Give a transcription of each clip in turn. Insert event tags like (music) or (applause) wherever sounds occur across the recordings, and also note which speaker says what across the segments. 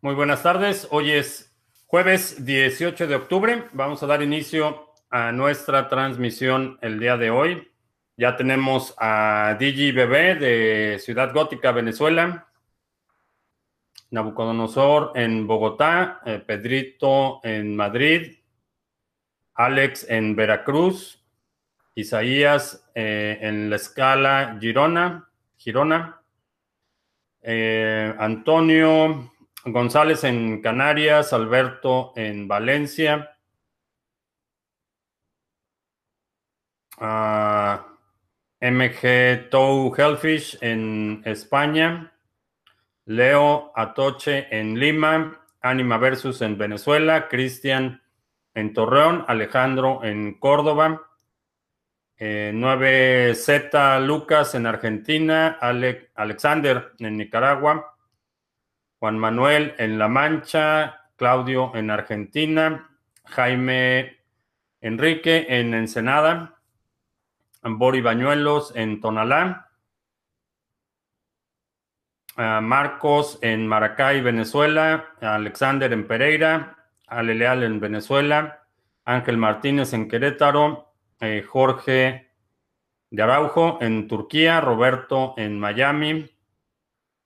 Speaker 1: Muy buenas tardes. Hoy es jueves 18 de octubre. Vamos a dar inicio a nuestra transmisión el día de hoy. Ya tenemos a Digi Bebé de Ciudad Gótica, Venezuela. Nabucodonosor en Bogotá. Eh, Pedrito en Madrid. Alex en Veracruz. Isaías eh, en La Escala, Girona. Girona. Eh, Antonio González en Canarias, Alberto en Valencia. Ah, MG Tow Hellfish en España. Leo Atoche en Lima. Anima Versus en Venezuela. Cristian en Torreón. Alejandro en Córdoba. 9Z eh, Lucas en Argentina. Alexander en Nicaragua. Juan Manuel en La Mancha, Claudio en Argentina, Jaime Enrique en Ensenada, Bori Bañuelos en Tonalá, Marcos en Maracay, Venezuela, Alexander en Pereira, Ale Leal en Venezuela, Ángel Martínez en Querétaro, eh, Jorge de Araujo en Turquía, Roberto en Miami,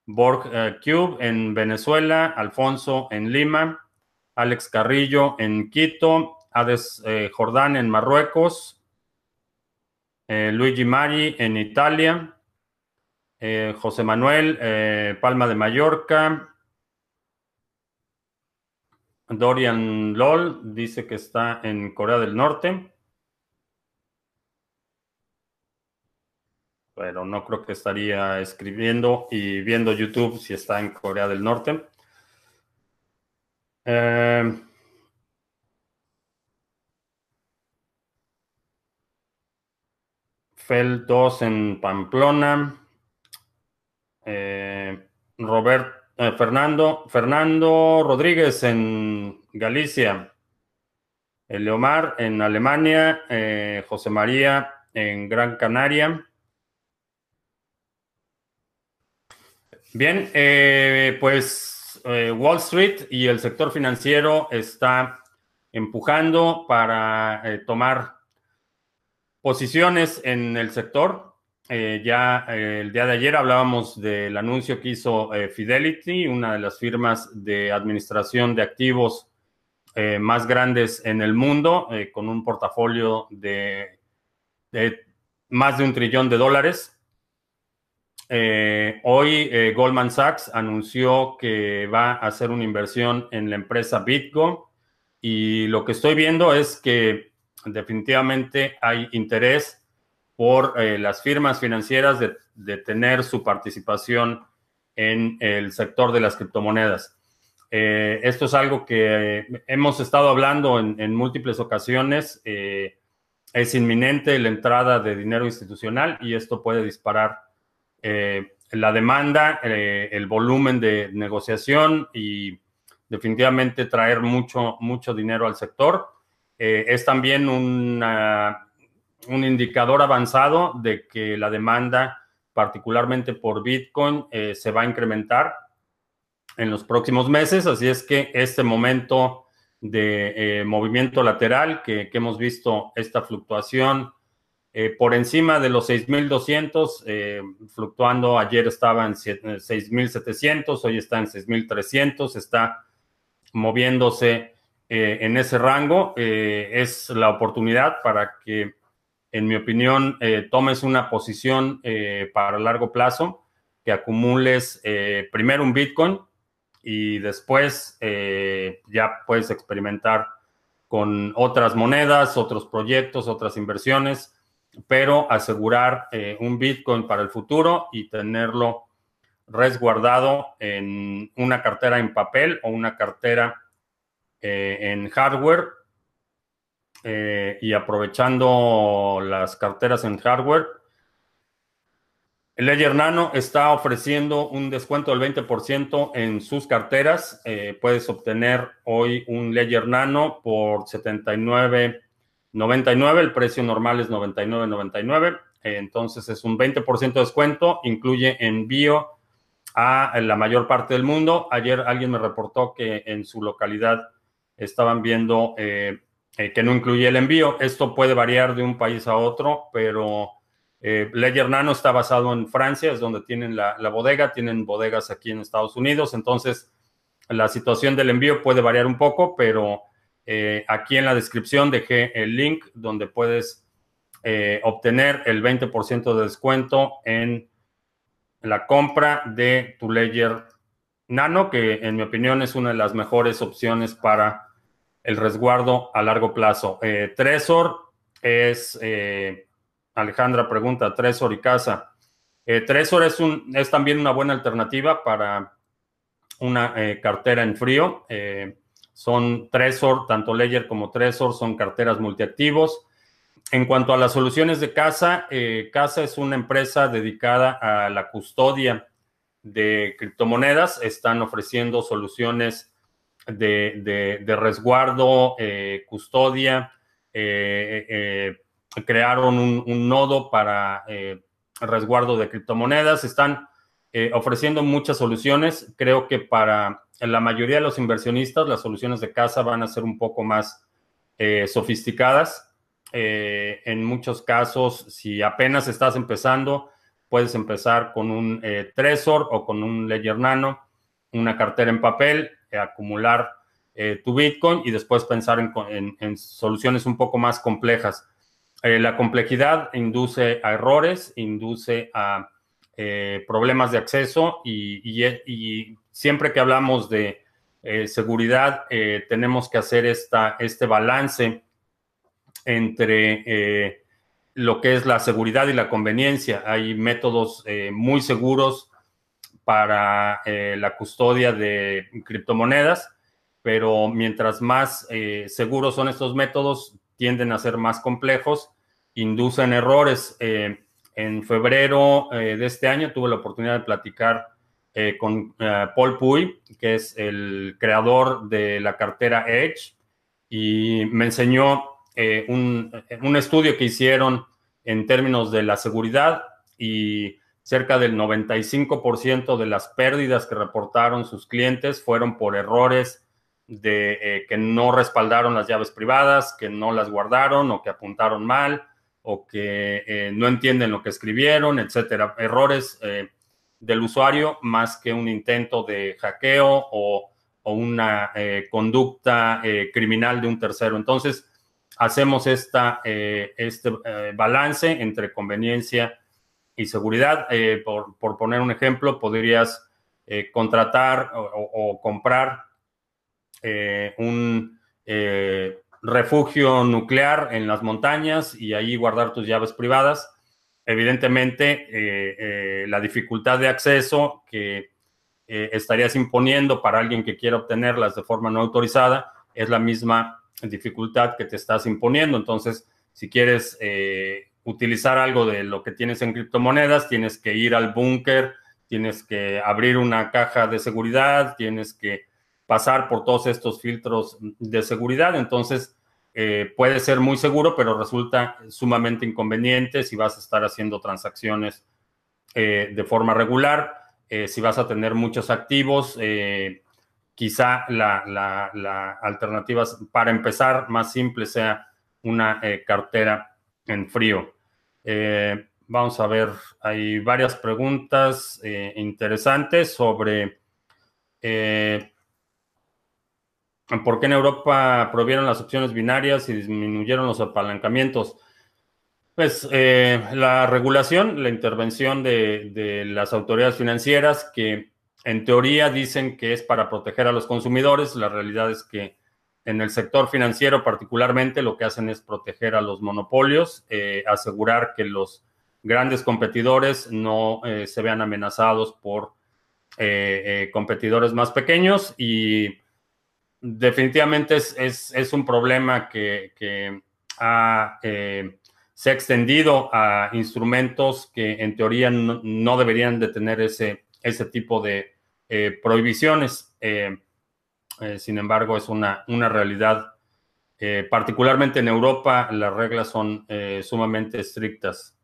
Speaker 1: Borg eh, Cube en Venezuela, Alfonso en Lima, Alex Carrillo en Quito, Hades eh, Jordán en Marruecos, eh, Luigi Mari en Italia, José Manuel Palma de Mallorca, Dorian Lol dice que está en Corea del Norte. Pero no creo que estaría escribiendo y viendo YouTube si está en Corea del Norte. Eh, Fel 2 en Pamplona. Eh, Robert, eh, Fernando, Fernando Rodríguez en Galicia. Leomar en Alemania. José María en Gran Canaria. Bien, eh, pues eh, Wall Street y el sector financiero está empujando para eh, tomar posiciones en el sector. ya el día de ayer hablábamos del anuncio que hizo Fidelity, una de las firmas de administración de activos más grandes en el mundo, con un portafolio de más de un trillón de dólares. Eh, hoy eh, Goldman Sachs anunció que va a hacer una inversión en la empresa Bitgo y lo que estoy viendo es que definitivamente hay interés por eh, las firmas financieras de, tener su participación en el sector de las criptomonedas. esto es algo que hemos estado hablando en, en múltiples ocasiones. es inminente la entrada de dinero institucional y esto puede disparar eh, la demanda, eh, el volumen de negociación y definitivamente traer mucho, mucho dinero al sector. Eh, es también un indicador avanzado de que la demanda, particularmente por Bitcoin, se va a incrementar en los próximos meses. Así es que este momento de movimiento lateral que, que, hemos visto, esta fluctuación eh, por encima de los 6.200, eh, fluctuando, ayer estaba en 6.700, hoy está en 6.300, está moviéndose eh, en ese rango. es la oportunidad para que, en mi opinión, tomes una posición para largo plazo, que acumules primero un Bitcoin y después ya puedes experimentar con otras monedas, otros proyectos, otras inversiones pero asegurar eh, un Bitcoin para el futuro y tenerlo resguardado en una cartera en papel o una cartera eh, en hardware eh, y aprovechando las carteras en hardware. Ledger Nano está ofreciendo un descuento del 20% en sus carteras. puedes obtener hoy un Ledger Nano por 79 99, el precio normal es 99.99, entonces es un 20% de descuento, incluye envío a la mayor parte del mundo. Ayer alguien me reportó que en su localidad estaban viendo eh, eh, que no incluye el envío. Esto puede variar de un país a otro, pero eh, Ledger Nano está basado en Francia, es donde tienen la, bodega, tienen bodegas aquí en Estados Unidos, entonces la situación del envío puede variar un poco, pero aquí en la descripción dejé el link donde puedes obtener el 20% de descuento en la compra de tu Ledger Nano, que en mi opinión es una de las mejores opciones para el resguardo a largo plazo. Eh, Tresor es, eh, Alejandra pregunta, Tresor y Casa. Eh, Tresor es, un, es también una buena alternativa para una cartera en frío. Son Tresor, tanto Ledger como Tresor son carteras multiactivos. En cuanto a las soluciones de Casa, eh, Casa es una empresa dedicada a la custodia de criptomonedas. Están ofreciendo soluciones de, resguardo, eh, custodia. Eh, crearon un, nodo para resguardo de criptomonedas. Están ofreciendo muchas soluciones. Creo que para la mayoría de los inversionistas las soluciones de Casa van a ser un poco más sofisticadas eh, en muchos casos, si apenas estás empezando, puedes empezar con un eh, Trezor o con un Ledger Nano, una cartera en papel, eh, acumular tu Bitcoin y después pensar en, soluciones un poco más complejas. la complejidad induce a errores, induce a problemas de acceso y, siempre que hablamos de seguridad, tenemos que hacer esta, este balance entre eh, lo que es la seguridad y la conveniencia. Hay métodos eh, muy seguros para eh, la custodia de criptomonedas, pero mientras más seguros son estos métodos, tienden a ser más complejos, inducen errores. En febrero de este año tuve la oportunidad de platicar con Paul Puy, que es el creador de la cartera Edge, y me enseñó eh, un, estudio que hicieron en términos de la seguridad y cerca del 95% de las pérdidas que reportaron sus clientes fueron por errores de eh, que no respaldaron las llaves privadas, que no las guardaron o que apuntaron mal o que eh, no entienden lo que escribieron, etcétera. Errores del usuario más que un intento de hackeo o, una conducta criminal de un tercero. Entonces, hacemos esta, eh, este eh, balance entre conveniencia y seguridad. Eh, por, poner un ejemplo, podrías contratar o, comprar un refugio nuclear en las montañas y ahí guardar tus llaves privadas. Evidentemente, la dificultad de acceso que estarías imponiendo para alguien que quiera obtenerlas de forma no autorizada es la misma dificultad que te estás imponiendo. Entonces, si quieres eh, utilizar algo de lo que tienes en criptomonedas, tienes que ir al búnker, tienes que abrir una caja de seguridad, tienes que pasar por todos estos filtros de seguridad. Entonces, eh, puede ser muy seguro, pero resulta sumamente inconveniente si vas a estar haciendo transacciones eh, de forma regular, si vas a tener muchos activos quizá la, alternativa para empezar más simple sea una eh, cartera en frío. Eh, vamos a ver, hay varias preguntas eh, interesantes sobre por qué en Europa prohibieron las opciones binarias y disminuyeron los apalancamientos. Pues la regulación, la intervención de las autoridades financieras que en teoría dicen que es para proteger a los consumidores, la realidad es que en el sector financiero particularmente lo que hacen es proteger a los monopolios, eh, asegurar que los grandes competidores no eh, se vean amenazados por eh, competidores más pequeños y definitivamente es, un problema que, se ha extendido a instrumentos que en teoría no, deberían de tener ese, ese tipo de eh, prohibiciones. Eh, eh, sin embargo, es una, una realidad. particularmente en Europa, las reglas son sumamente estrictas.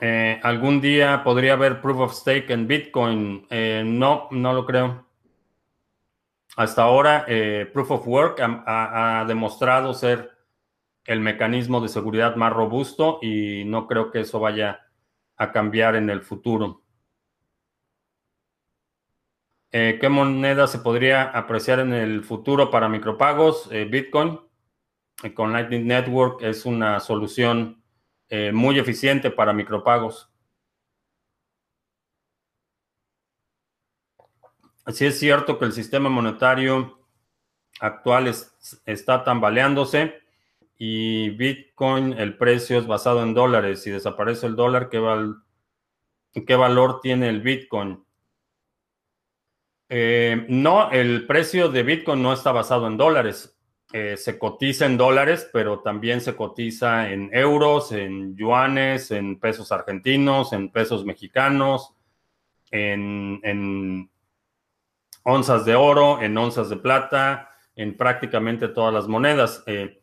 Speaker 1: Eh, ¿Algún día podría haber proof of stake en Bitcoin? Eh, no, no lo creo. Hasta ahora, eh, proof of work ha, demostrado ser el mecanismo de seguridad más robusto y no creo que eso vaya a cambiar en el futuro. ¿Qué moneda se podría apreciar en el futuro para micropagos? Bitcoin. con Lightning Network es una solución eh, muy eficiente para micropagos. Así es cierto que el sistema monetario actual está tambaleándose y Bitcoin, el precio es basado en dólares. Si desaparece el dólar, ¿qué, qué valor tiene el Bitcoin? Eh, no, el precio de Bitcoin no está basado en dólares. Eh, se cotiza en dólares, pero también se cotiza en euros, en yuanes, en pesos argentinos, en pesos mexicanos, en, onzas de oro, en onzas de plata, en prácticamente todas las monedas. Eh,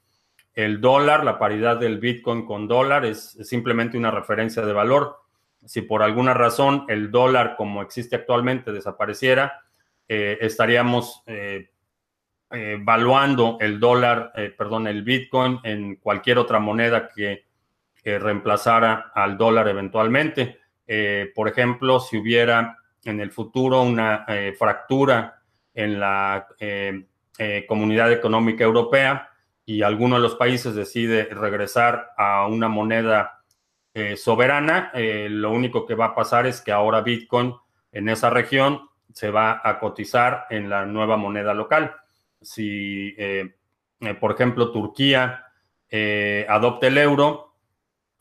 Speaker 1: el dólar, la paridad del Bitcoin con dólar es, simplemente una referencia de valor. Si por alguna razón el dólar como existe actualmente desapareciera, eh, estaríamos valuando el dólar, eh, perdón, el Bitcoin en cualquier otra moneda que reemplazara al dólar eventualmente. Eh, por ejemplo, si hubiera en el futuro una fractura en la comunidad económica europea y alguno de los países decide regresar a una moneda soberana, lo único que va a pasar es que ahora Bitcoin en esa región se va a cotizar en la nueva moneda local si, eh, eh, por ejemplo, Turquía eh, adopte el euro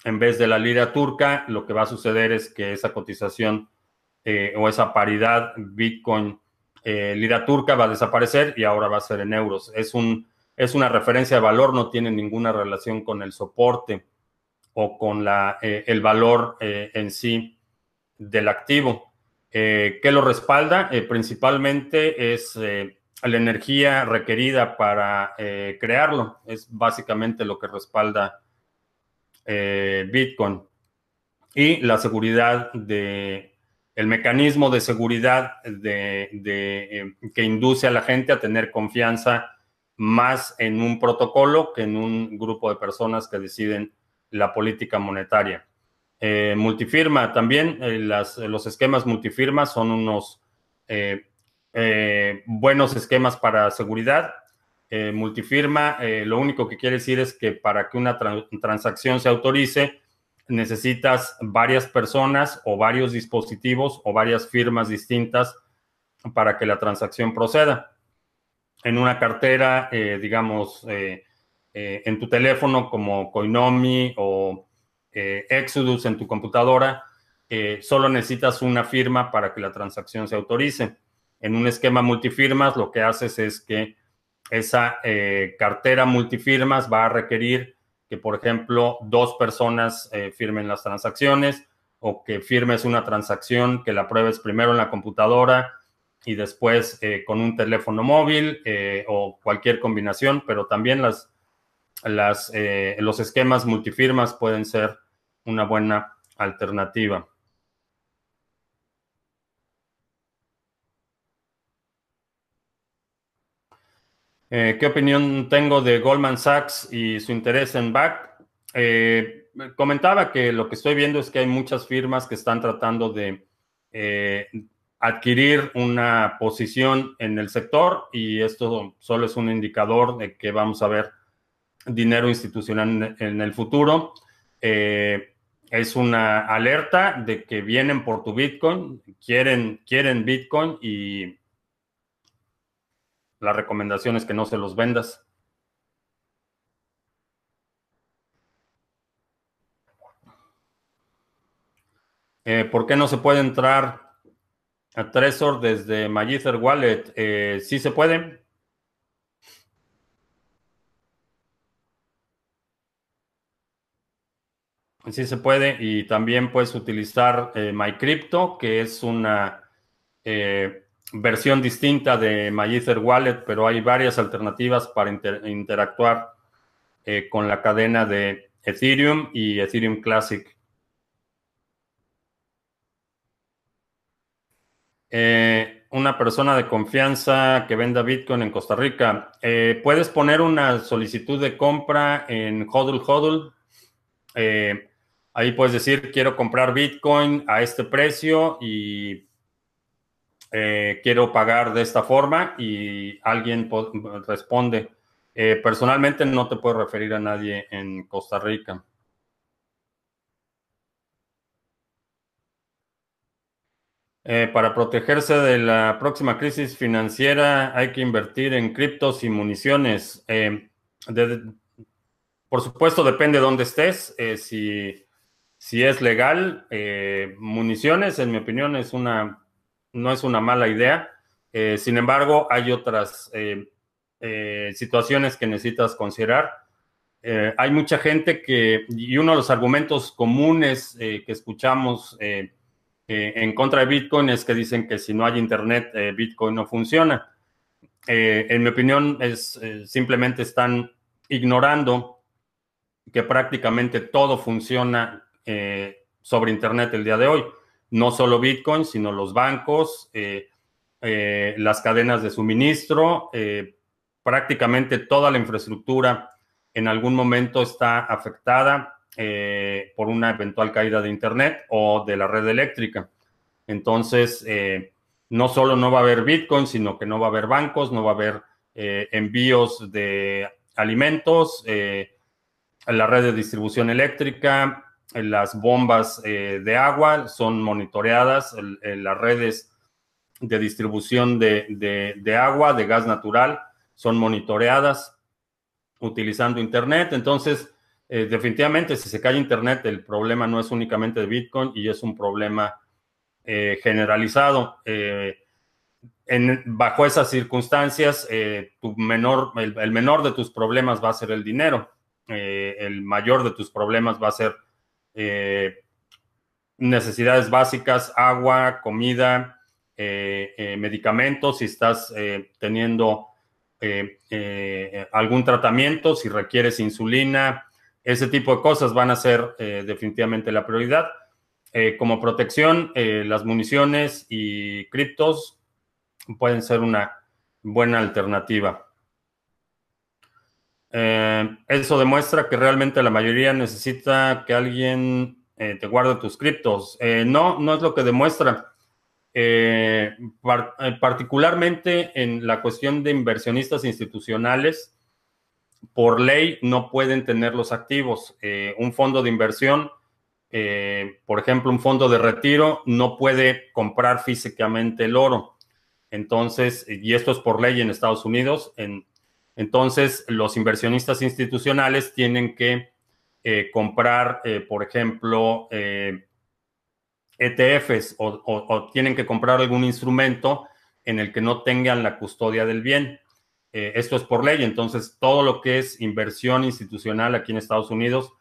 Speaker 1: en vez de la lira turca, lo que va a suceder es que esa cotización o esa paridad Bitcoin lira turca va a desaparecer y ahora va a ser en euros. Es, un, es una referencia de valor, no tiene ninguna relación con el soporte o con la, el valor en sí del activo. ¿Qué lo respalda? principalmente es la energía requerida para eh, crearlo. Es básicamente lo que respalda eh, Bitcoin. Y la seguridad de, el mecanismo de seguridad de, eh, que induce a la gente a tener confianza más en un protocolo que en un grupo de personas que deciden la política monetaria. multifirma también, los esquemas multifirma son unos buenos esquemas para seguridad. Eh, multifirma, eh, lo único que quiere decir es que para que una transacción se autorice, necesitas varias personas o varios dispositivos o varias firmas distintas para que la transacción proceda. En una cartera, digamos, en tu teléfono como Coinomi o Exodus en tu computadora, solo necesitas una firma para que la transacción se autorice. En un esquema multifirmas, lo que haces es que esa eh, cartera multifirmas va a requerir que, por ejemplo, dos personas eh, firmen las transacciones o que firmes una transacción que la pruebes primero en la computadora y después eh, con un teléfono móvil o cualquier combinación, pero también las, los esquemas multifirmas pueden ser una buena alternativa. Eh, ¿Qué opinión tengo de Goldman Sachs y su interés en BAC? Eh, comentaba que lo que estoy viendo es que hay muchas firmas que están tratando de eh, adquirir una posición en el sector y esto solo es un indicador de que vamos a ver dinero institucional en, el futuro. es una alerta de que vienen por tu Bitcoin, quieren, quieren Bitcoin y la recomendación es que no se los vendas. Eh, ¿Por qué no se puede entrar a Trezor desde Magither Wallet? Eh, sí se puede. Sí se puede y también puedes utilizar eh, MyCrypto, que es una versión distinta de MyEther Wallet, pero hay varias alternativas para interactuar eh, con la cadena de Ethereum y Ethereum Classic. Eh, una persona de confianza que venda Bitcoin en Costa Rica. Eh, ¿Puedes poner una solicitud de compra en HODL HODL? ahí puedes decir, quiero comprar Bitcoin a este precio y quiero pagar de esta forma y alguien responde. personalmente no te puedo referir a nadie en Costa Rica. Eh, para protegerse de la próxima crisis financiera hay que invertir en criptos y municiones. Eh, por supuesto, depende de dónde estés. Eh, si, si, es legal, municiones, en mi opinión, es una, no es una mala idea. sin embargo, hay otras situaciones que necesitas considerar. hay mucha gente que, y uno de los argumentos comunes que escuchamos, en contra de Bitcoin es que dicen que si no hay Internet, eh, Bitcoin no funciona. Eh, en mi opinión, es eh, simplemente están ignorando que prácticamente todo funciona sobre Internet el día de hoy. No solo Bitcoin, sino los bancos, las cadenas de suministro, prácticamente toda la infraestructura en algún momento está afectada eh, por una eventual caída de Internet o de la red eléctrica. Entonces, eh, no solo no va a haber Bitcoin, sino que no va a haber bancos, no va a haber eh, envíos de alimentos, la red de distribución eléctrica, las bombas de agua son monitoreadas, las redes de distribución de agua, de gas natural, son monitoreadas utilizando Internet. Entonces, eh, definitivamente, si se cae Internet, el problema no es únicamente de Bitcoin y es un problema eh, generalizado. Eh, bajo esas circunstancias, tu menor, el, menor de tus problemas va a ser el dinero. el mayor de tus problemas va a ser necesidades básicas, agua, comida, medicamentos, si estás teniendo algún tratamiento, si requieres insulina, ese tipo de cosas van a ser eh, definitivamente la prioridad. Eh, como protección, eh, las municiones y criptos pueden ser una buena alternativa. Eso demuestra que realmente la mayoría necesita que alguien te guarde tus criptos. no, no es lo que demuestra. particularmente en la cuestión de inversionistas institucionales, por ley no pueden tener los activos. Eh, un fondo de inversión, eh, por ejemplo, un fondo de retiro, no puede comprar físicamente el oro. Entonces, y esto es por ley en Estados Unidos, entonces los inversionistas institucionales tienen que eh, comprar, por ejemplo, ETFs e o tienen que comprar algún instrumento en el que no tengan la custodia del bien. Eh, esto es por ley, entonces todo lo que es inversión institucional aquí en Estados Unidos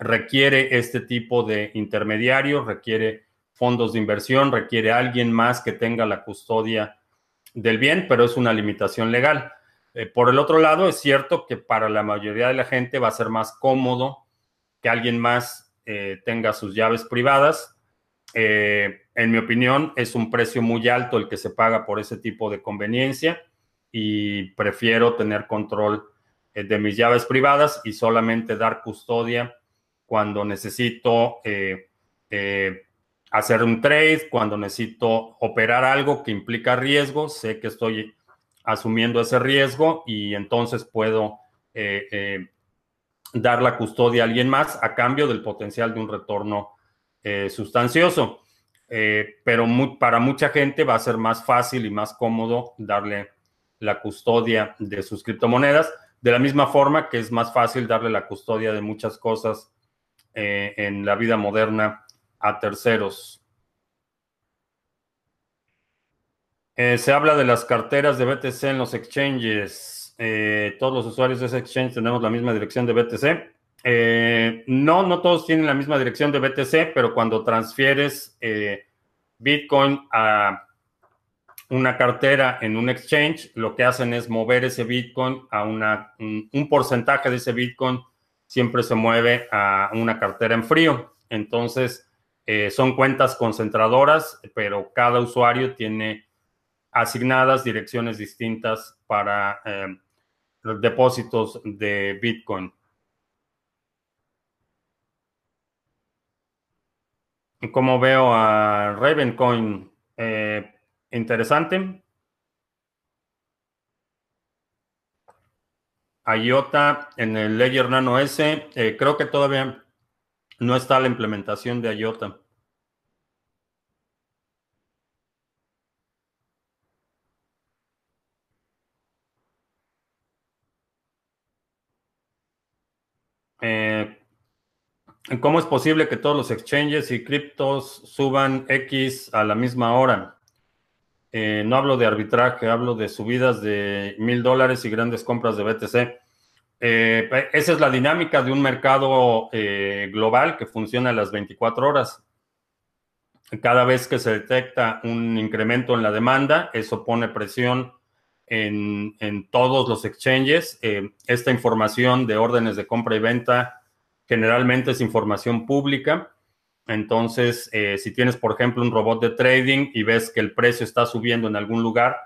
Speaker 1: requiere este tipo de intermediarios, requiere fondos de inversión, requiere alguien más que tenga la custodia del bien, pero es una limitación legal. Eh, por el otro lado, es cierto que para la mayoría de la gente va a ser más cómodo que alguien más eh, tenga sus llaves privadas. en mi opinión, es un precio muy alto el que se paga por ese tipo de conveniencia y prefiero tener control eh, de mis llaves privadas y solamente dar custodia cuando necesito eh, eh, hacer un trade, cuando necesito operar algo que implica riesgo, sé que estoy asumiendo ese riesgo y entonces puedo dar la custodia a alguien más a cambio del potencial de un retorno sustancioso. pero para mucha gente va a ser más fácil y más cómodo darle la custodia de sus criptomonedas, de la misma forma que es más fácil darle la custodia de muchas cosas eh, en la vida moderna a terceros. Eh, se habla de las carteras de BTC en los exchanges. Eh, todos los usuarios de ese exchange tenemos la misma dirección de BTC. no, no todos tienen la misma dirección de BTC, pero cuando transfieres Bitcoin a una cartera en un exchange, lo que hacen es mover ese Bitcoin a una, un, porcentaje de ese Bitcoin siempre se mueve a una cartera en frío. Entonces, son cuentas concentradoras, pero cada usuario tiene asignadas direcciones distintas para los depósitos de Bitcoin. Como veo a Ravencoin, eh, interesante. IOTA en el Ledger Nano S, eh, creo que todavía no está la implementación de IOTA. Eh, ¿Cómo es posible que todos los exchanges y criptos suban X a la misma hora? Eh, no hablo de arbitraje, hablo de subidas de mil dólares y grandes compras de BTC. Eh, esa es la dinámica de un mercado global que funciona a las 24 horas. Cada vez que se detecta un incremento en la demanda, eso pone presión en, todos los exchanges. Eh, esta información de órdenes de compra y venta generalmente es información pública. Entonces, eh, si tienes, por ejemplo, un robot de trading y ves que el precio está subiendo en algún lugar,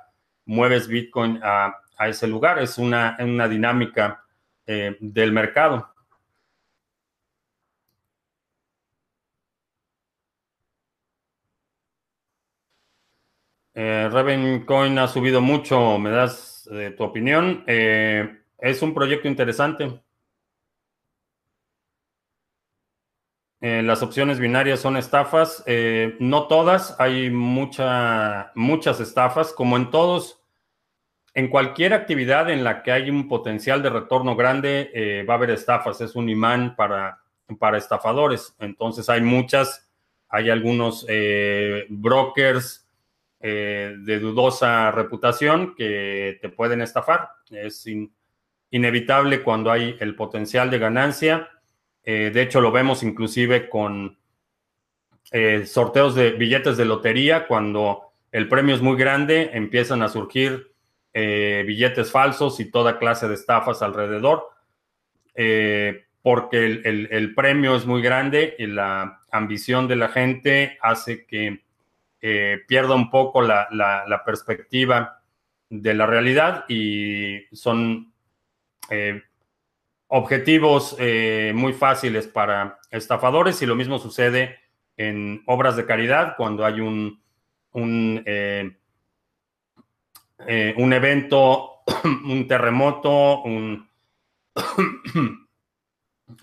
Speaker 1: mueves Bitcoin a, ese lugar. Es una, una dinámica eh, del mercado. Eh, ha subido mucho, ¿me das eh, tu opinión? Eh, es un proyecto interesante. las opciones binarias son estafas. no todas, hay mucha, muchas estafas, como en todos. En cualquier actividad en la que hay un potencial de retorno grande, va a haber estafas. Es un imán para, para estafadores. Entonces hay muchas. Hay algunos brokers eh, de dudosa reputación que te pueden estafar. Es inevitable cuando hay el potencial de ganancia. Eh, de hecho, lo vemos inclusive con eh, sorteos de billetes de lotería. Cuando el premio es muy grande, empiezan a surgir billetes falsos y toda clase de estafas alrededor. porque el premio es muy grande y la ambición de la gente hace que eh, pierda un poco la, perspectiva de la realidad y son eh, objetivos eh, muy fáciles para estafadores y lo mismo sucede en obras de caridad cuando hay un, un, un evento, (clears throat) un terremoto, un, (clears throat)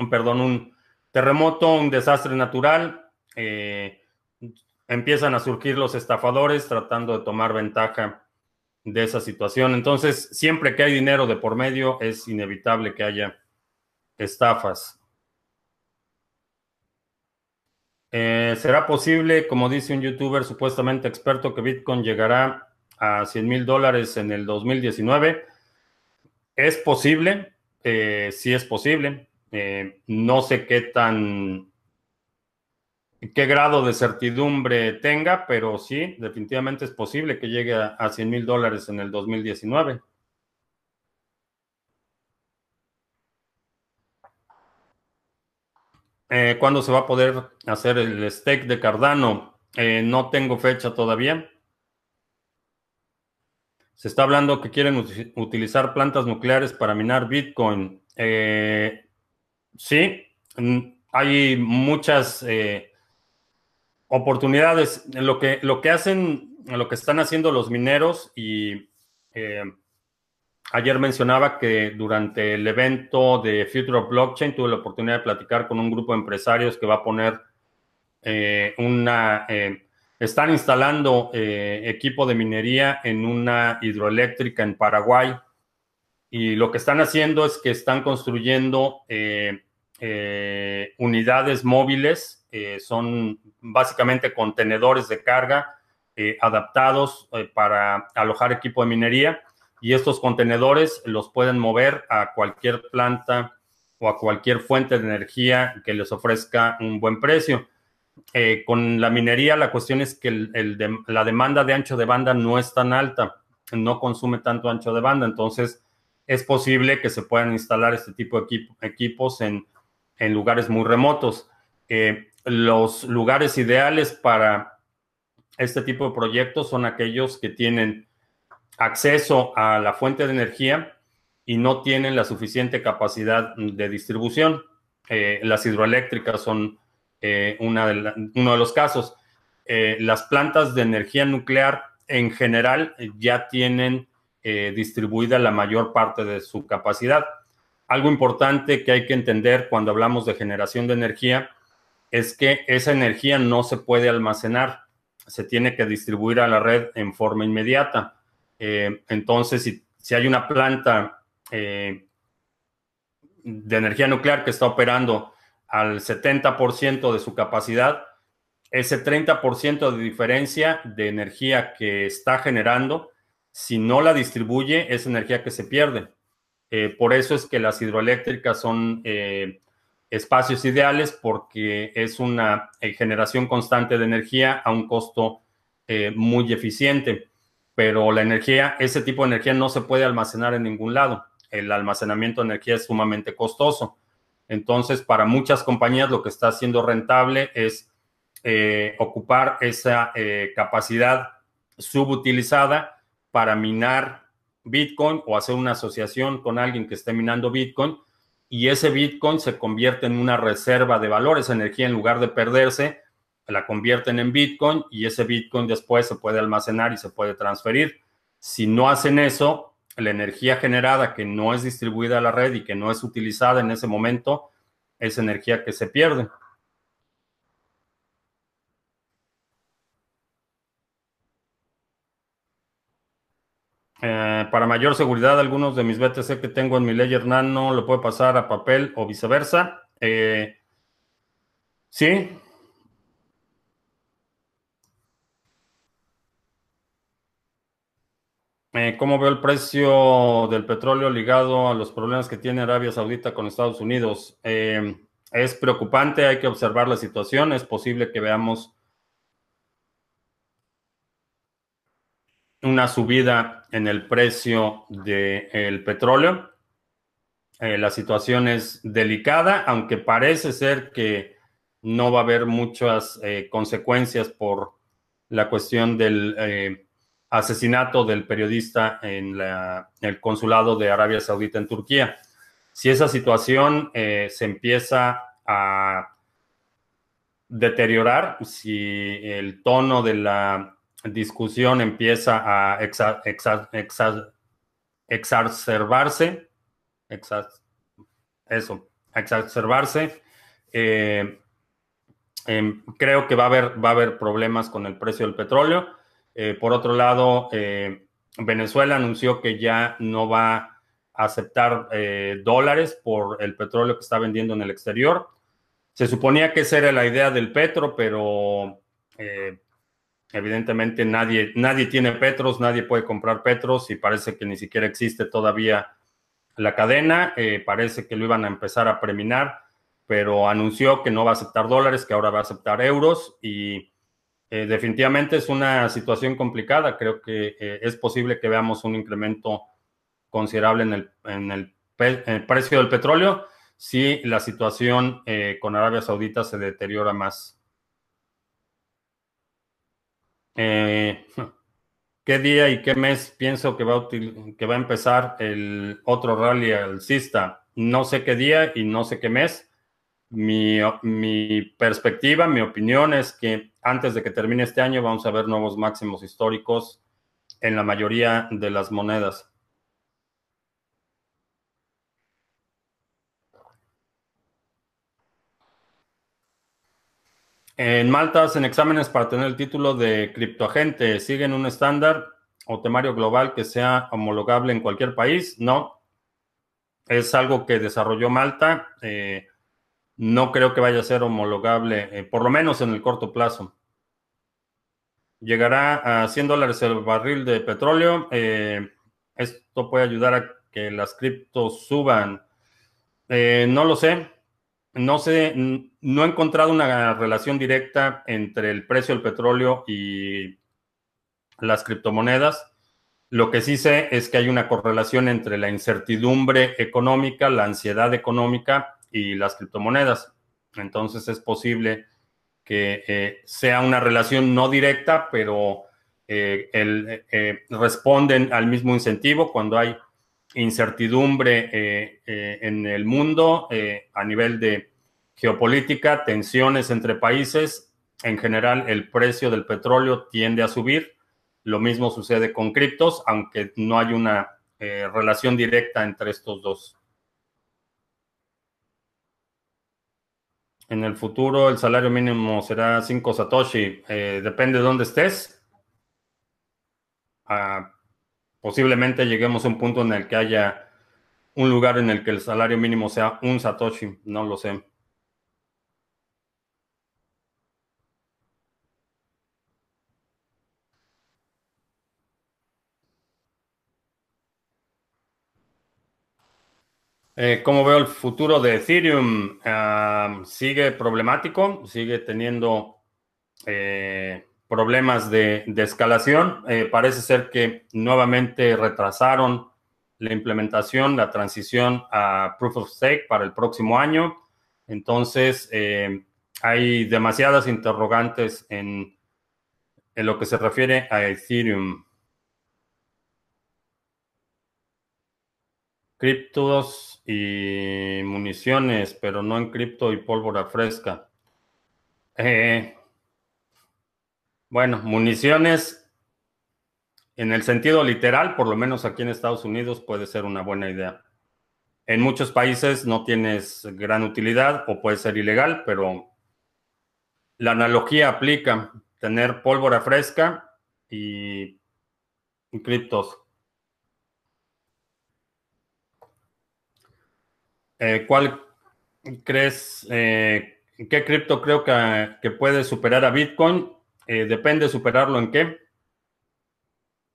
Speaker 1: perdón, un terremoto, un desastre natural empiezan a surgir los estafadores tratando de tomar ventaja de esa situación. Entonces, siempre que hay dinero de por medio, es inevitable que haya estafas. Eh, ¿Será posible, como dice un youtuber supuestamente experto, que Bitcoin llegará a 100 mil dólares en el 2019? Es posible, eh, sí es posible. Eh, no sé qué tan qué grado de certidumbre tenga, pero sí, definitivamente es posible que llegue a, 100 mil dólares en el 2019. Eh, ¿Cuándo se va a poder hacer el stake de Cardano? Eh, no tengo fecha todavía. Se está hablando que quieren utilizar plantas nucleares para minar Bitcoin. Eh, sí, hay muchas oportunidades. Lo que, lo que hacen, lo que están haciendo los mineros y eh, ayer mencionaba que durante el evento de Future of Blockchain tuve la oportunidad de platicar con un grupo de empresarios que va a poner eh, una... Eh, están instalando equipo de minería en una hidroeléctrica en Paraguay y lo que están haciendo es que están construyendo unidades móviles eh, son básicamente contenedores de carga eh, adaptados eh, para alojar equipo de minería y estos contenedores los pueden mover a cualquier planta o a cualquier fuente de energía que les ofrezca un buen precio. con la minería la cuestión es que la demanda de ancho de banda no es tan alta, no consume tanto ancho de banda, entonces es posible que se puedan instalar este tipo de equipos en, lugares muy remotos. Los lugares ideales para este tipo de proyectos son aquellos que tienen acceso a la fuente de energía y no tienen la suficiente capacidad de distribución. Eh, las hidroeléctricas son eh, una uno de los casos. Eh, las plantas de energía nuclear en general ya tienen distribuida la mayor parte de su capacidad. Algo importante que hay que entender cuando hablamos de generación de energía es que esa energía no se puede almacenar, se tiene que distribuir a la red en forma inmediata. entonces, si, si, hay una planta de energía nuclear que está operando al 70% de su capacidad, ese 30% de diferencia de energía que está generando, si no la distribuye, es energía que se pierde. Eh, por eso es que las hidroeléctricas son eh, espacios ideales porque es una eh, generación constante de energía a un costo muy eficiente. Pero la energía, ese tipo de energía no se puede almacenar en ningún lado. El almacenamiento de energía es sumamente costoso. Entonces, para muchas compañías lo que está siendo rentable es eh, ocupar esa eh, capacidad subutilizada para minar Bitcoin o hacer una asociación con alguien que esté minando Bitcoin y ese Bitcoin se convierte en una reserva de valor, esa energía en lugar de perderse, la convierten en Bitcoin y ese Bitcoin después se puede almacenar y se puede transferir. Si no hacen eso, la energía generada que no es distribuida a la red y que no es utilizada en ese momento es energía que se pierde. Eh, para mayor seguridad, algunos de mis BTC que tengo en mi Ledger Nano lo puedo pasar a papel o viceversa. Eh, sí, Eh, ¿Cómo veo el precio del petróleo ligado a los problemas que tiene Arabia Saudita con Estados Unidos? Es preocupante, hay que observar la situación. Es posible que veamos una subida en el precio del petróleo. Eh, la situación es delicada, aunque parece ser que no va a haber muchas consecuencias por la cuestión del asesinato del periodista en el consulado de Arabia Saudita en Turquía. Si esa situación eh, se empieza a deteriorar, si el tono de la discusión empieza a exacerbarse, eso, exacerbarse, eh, em, creo que va a, haber, va a haber problemas con el precio del petróleo eh, por otro lado, eh, Venezuela anunció que ya no va a aceptar eh, dólares por el petróleo que está vendiendo en el exterior. Se suponía que esa era la idea del petro, pero evidentemente nadie, nadie tiene petros, nadie puede comprar petros y parece que ni siquiera existe todavía la cadena. parece que lo iban a empezar a preminar, pero anunció que no va a aceptar dólares, que ahora va a aceptar euros y eh, definitivamente es una situación complicada. Creo que eh, es posible que veamos un incremento considerable en el, precio del petróleo si la situación eh, con Arabia Saudita se deteriora más. ¿Qué día y qué mes pienso que va, a que va a empezar el otro rally alcista? No sé qué día y no sé qué mes. Mi, mi perspectiva, mi opinión es que antes de que termine este año vamos a ver nuevos máximos históricos en la mayoría de las monedas. En Malta hacen exámenes para tener el título de criptoagente. ¿Siguen un estándar o temario global que sea homologable en cualquier país? No. Es algo que desarrolló Malta. Eh, no creo que vaya a ser homologable, eh, por lo menos en el corto plazo. Llegará a 100 dólares el barril de petróleo. Eh, esto puede ayudar a que las criptos suban. No lo sé. No sé, no he encontrado una relación directa entre el precio del petróleo y las criptomonedas. Lo que sí sé es que hay una correlación entre la incertidumbre económica, la ansiedad económica y las criptomonedas. Entonces es posible que sea una relación no directa, pero responden al mismo incentivo cuando hay incertidumbre en el mundo a nivel de geopolítica, tensiones entre países. En general, el precio del petróleo tiende a subir. Lo mismo sucede con criptos, aunque no hay una eh, relación directa entre estos dos. En el futuro el salario mínimo será 5 Satoshi. Eh, depende de dónde estés. Ah, posiblemente lleguemos a un punto en el que haya un lugar en el que el salario mínimo sea un Satoshi. No lo sé. Eh, ¿Cómo veo el futuro de Ethereum? Ah, sigue problemático, sigue teniendo eh, problemas de, escalación. Eh, parece ser que nuevamente retrasaron la implementación, la transición a Proof of Stake para el próximo año. Entonces, hay demasiadas interrogantes en, en lo que se refiere a Ethereum. Criptos y municiones, pero no en cripto y pólvora fresca. Eh, bueno, municiones en el sentido literal, por lo menos aquí en Estados Unidos, puede ser una buena idea. En muchos países no tienes gran utilidad o puede ser ilegal, pero la analogía aplica tener pólvora fresca y, criptos. Eh, ¿Cuál crees, eh, qué cripto creo que, puede superar a Bitcoin? Eh, depende superarlo en qué.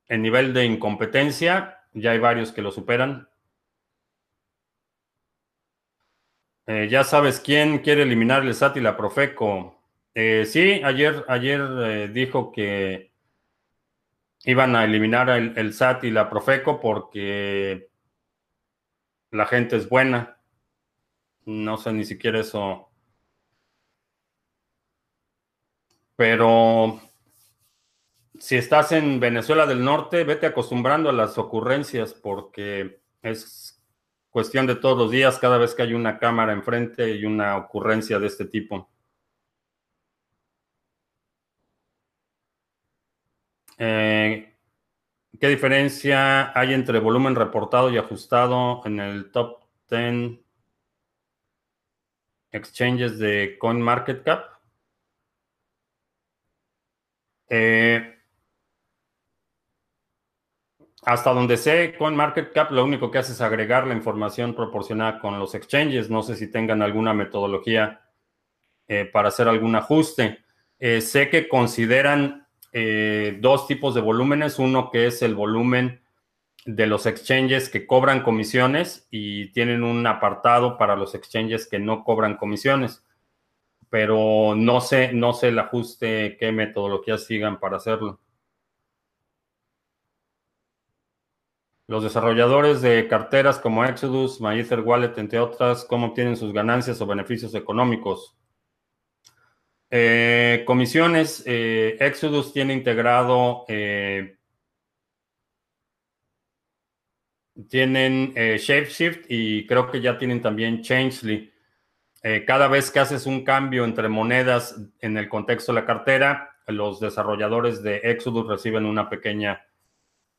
Speaker 1: En nivel de incompetencia, ya hay varios que lo superan. ya sabes quién quiere eliminar el SAT y la Profeco. sí, ayer, ayer dijo que iban a eliminar el, el SAT y la Profeco porque la gente es buena. No sé ni siquiera eso. Pero si estás en Venezuela del Norte, vete acostumbrando a las ocurrencias porque es cuestión de todos los días, cada vez que hay una cámara enfrente y una ocurrencia de este tipo. Eh, ¿Qué diferencia hay entre volumen reportado y ajustado en el top 10 exchanges de CoinMarketCap. Eh, hasta donde sé, CoinMarketCap lo único que hace es agregar la información proporcionada con los exchanges. No sé si tengan alguna metodología eh, para hacer algún ajuste. Eh, sé que consideran dos tipos de volúmenes. Uno que es el volumen de los exchanges que cobran comisiones y tienen un apartado para los exchanges que no cobran comisiones. Pero no sé, no sé el ajuste, qué metodologías sigan para hacerlo. Los desarrolladores de carteras como Exodus, MyEther Wallet, entre otras, ¿cómo obtienen sus ganancias o beneficios económicos? Eh, comisiones, eh, Exodus tiene integrado eh, tienen eh, ShapeShift y creo que ya tienen también Changely. Eh, cada vez que haces un cambio entre monedas en el contexto de la cartera, los desarrolladores de Exodus reciben una pequeña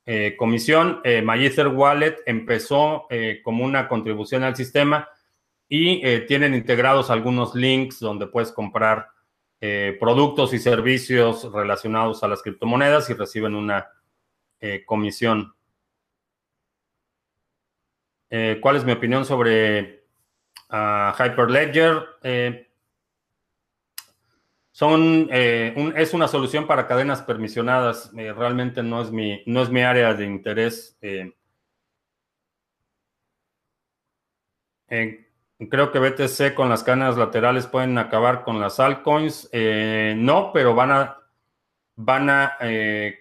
Speaker 1: eh, comisión. MyEther Wallet empezó como una contribución al sistema y tienen integrados algunos links donde puedes comprar productos y servicios relacionados a las criptomonedas y reciben una comisión. Eh, ¿Cuál es mi opinión sobre uh, Hyperledger? Eh, son, eh, es una solución para cadenas permisionadas. realmente no es, mi, no es mi área de interés. creo que BTC con las cadenas laterales pueden acabar con las altcoins. no, pero van a, van a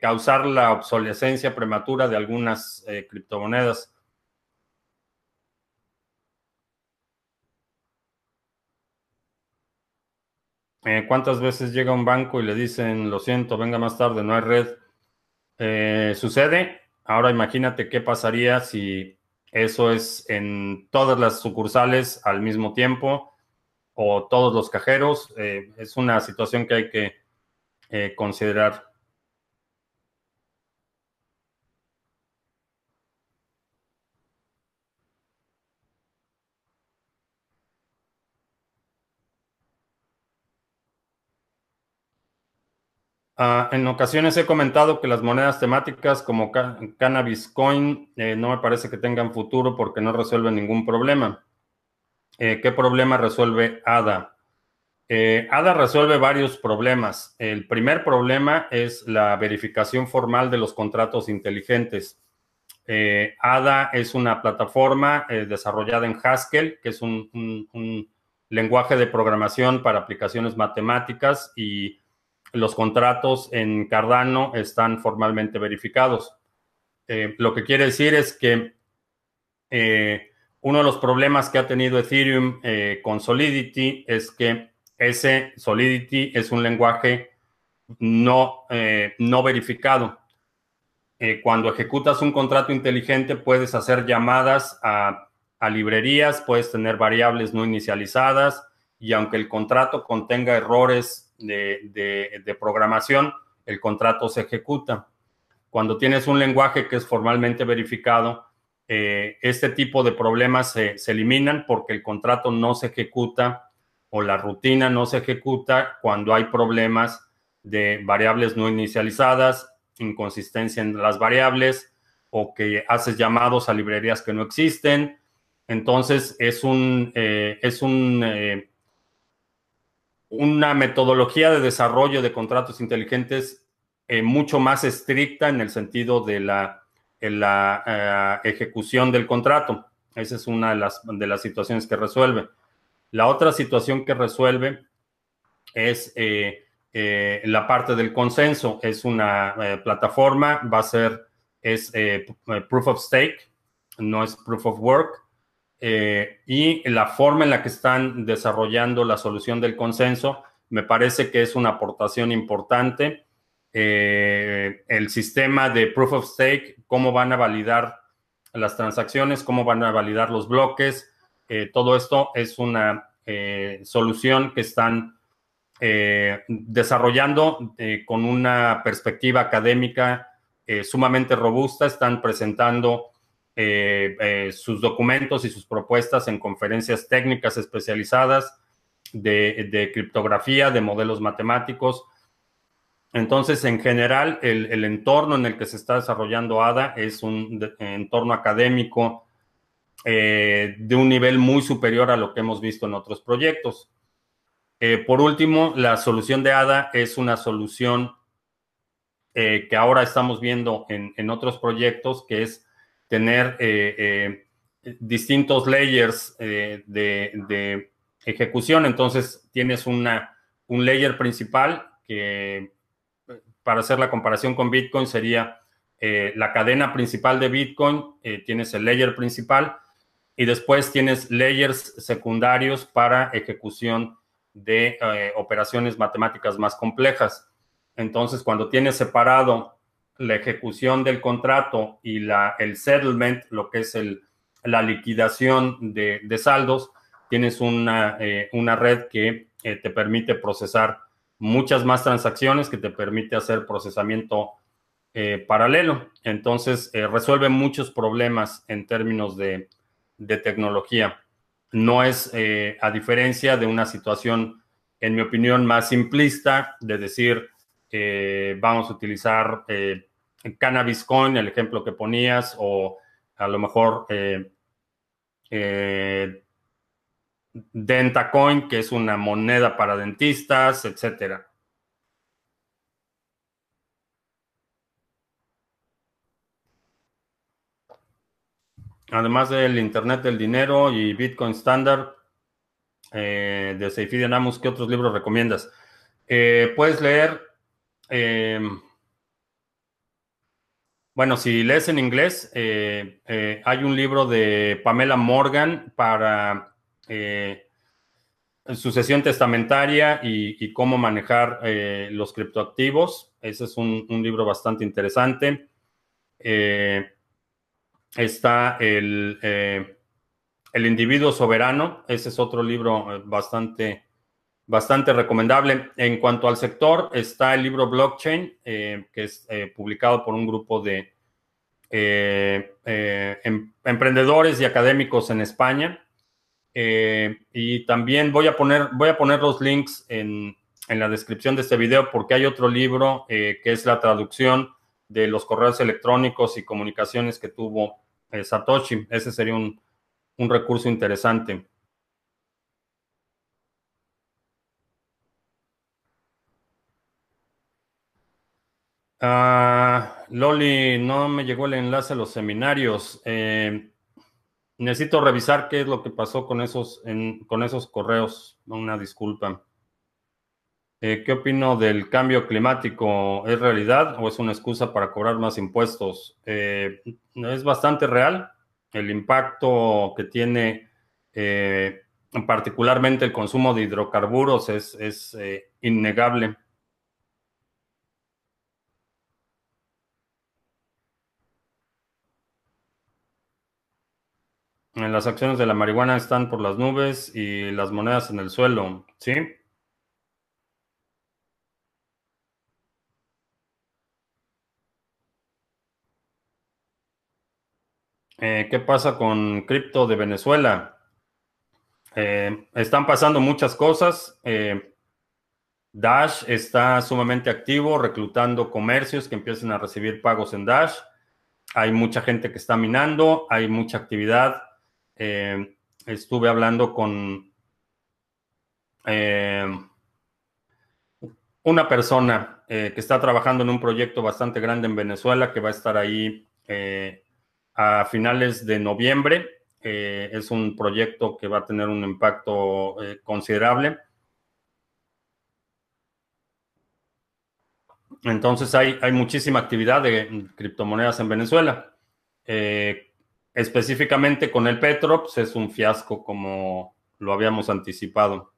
Speaker 1: causar la obsolescencia prematura de algunas criptomonedas. Eh, ¿Cuántas veces llega un banco y le dicen, lo siento, venga más tarde, no hay red? Eh, sucede. Ahora imagínate qué pasaría si eso es en todas las sucursales al mismo tiempo o todos los cajeros. Eh, es una situación que hay que considerar. Ah, en ocasiones he comentado que las monedas temáticas como Cannabis Coin eh, no me parece que tengan futuro porque no resuelven ningún problema. Eh, ¿Qué problema resuelve ADA? Eh, ADA resuelve varios problemas. El primer problema es la verificación formal de los contratos inteligentes. ADA es una plataforma desarrollada en Haskell, que es un lenguaje de programación para aplicaciones matemáticas y los contratos en Cardano están formalmente verificados. Eh, lo que quiere decir es que eh, uno de los problemas que ha tenido Ethereum eh, con Solidity es que ese Solidity es un lenguaje no, no verificado. cuando ejecutas un contrato inteligente puedes hacer llamadas a, a librerías, puedes tener variables no inicializadas y aunque el contrato contenga errores de, programación, el contrato se ejecuta. Cuando tienes un lenguaje que es formalmente verificado, eh, este tipo de problemas se, eliminan porque el contrato no se ejecuta o la rutina no se ejecuta cuando hay problemas de variables no inicializadas, inconsistencia en las variables o que haces llamados a librerías que no existen. Entonces es un, eh, es un eh, una metodología de desarrollo de contratos inteligentes eh, mucho más estricta en el sentido de la, la eh, ejecución del contrato. Esa es una de las, situaciones que resuelve. La otra situación que resuelve es eh, la parte del consenso. Es una plataforma, va a ser, es proof of stake, no es proof of work. Eh, y la forma en la que están desarrollando la solución del consenso me parece que es una aportación importante. Eh, el sistema de proof of stake, cómo van a validar las transacciones, cómo van a validar los bloques, eh, todo esto es una solución que están desarrollando con una perspectiva académica sumamente robusta, están presentando eh, eh, sus documentos y sus propuestas en conferencias técnicas especializadas de, criptografía, de modelos matemáticos. Entonces, en general, el, entorno en el que se está desarrollando ADA es un entorno académico eh, de un nivel muy superior a lo que hemos visto en otros proyectos. por último, la solución de ADA es una solución que ahora estamos viendo en, en otros proyectos, que es tener eh, eh, distintos layers eh, de, ejecución. Entonces, tienes una, un layer principal que, para hacer la comparación con Bitcoin, sería la cadena principal de Bitcoin, tienes el layer principal y después tienes layers secundarios para ejecución de operaciones matemáticas más complejas. Entonces, cuando tienes separado la ejecución del contrato y la, el settlement, lo que es el, la liquidación de, saldos, tienes una, eh, una red que eh, te permite procesar muchas más transacciones, que te permite hacer procesamiento eh, paralelo. Entonces, resuelve muchos problemas en términos de, de tecnología. No es, a diferencia de una situación, en mi opinión, más simplista de decir, vamos a utilizar Cannabis Coin, el ejemplo que ponías, o a lo mejor eh, eh, Denta Coin, que es una moneda para dentistas, etcétera. Además del Internet del Dinero y Bitcoin Standard eh, de Seifi Namus, ¿qué otros libros recomiendas? puedes leer bueno, si lees en inglés, eh, eh, hay un libro de Pamela Morgan para, eh, sucesión testamentaria y, cómo manejar los criptoactivos. Ese es un, libro bastante interesante. Está el, el, individuo soberano. Ese es otro libro bastante, bastante recomendable. En cuanto al sector, está el libro Blockchain, que es publicado por un grupo de em, emprendedores y académicos en España. Eh, y también voy a poner, voy a poner los links en, la descripción de este video porque hay otro libro eh, que es la traducción de los correos electrónicos y comunicaciones que tuvo eh, Satoshi. Ese sería un, recurso interesante. Ah, Loli, no me llegó el enlace a los seminarios. Necesito revisar qué es lo que pasó con esos, con esos correos. Una disculpa. Eh, ¿Qué opino del cambio climático? ¿Es realidad o es una excusa para cobrar más impuestos? Eh, es bastante real. El impacto que tiene eh, particularmente el consumo de hidrocarburos es innegable. Las acciones de la marihuana están por las nubes y las monedas en el suelo, ¿sí? Eh, ¿Qué pasa con cripto de Venezuela? Eh, están pasando muchas cosas. Eh, Dash está sumamente activo, reclutando comercios que empiecen a recibir pagos en Dash. Hay mucha gente que está minando, hay mucha actividad. Eh, estuve hablando con eh, una persona eh, que está trabajando en un proyecto bastante grande en Venezuela que va a estar ahí a finales de noviembre. es un proyecto que va a tener un impacto considerable. Entonces hay, hay muchísima actividad de criptomonedas en Venezuela. Específicamente con el Petrops es un fiasco como lo habíamos anticipado.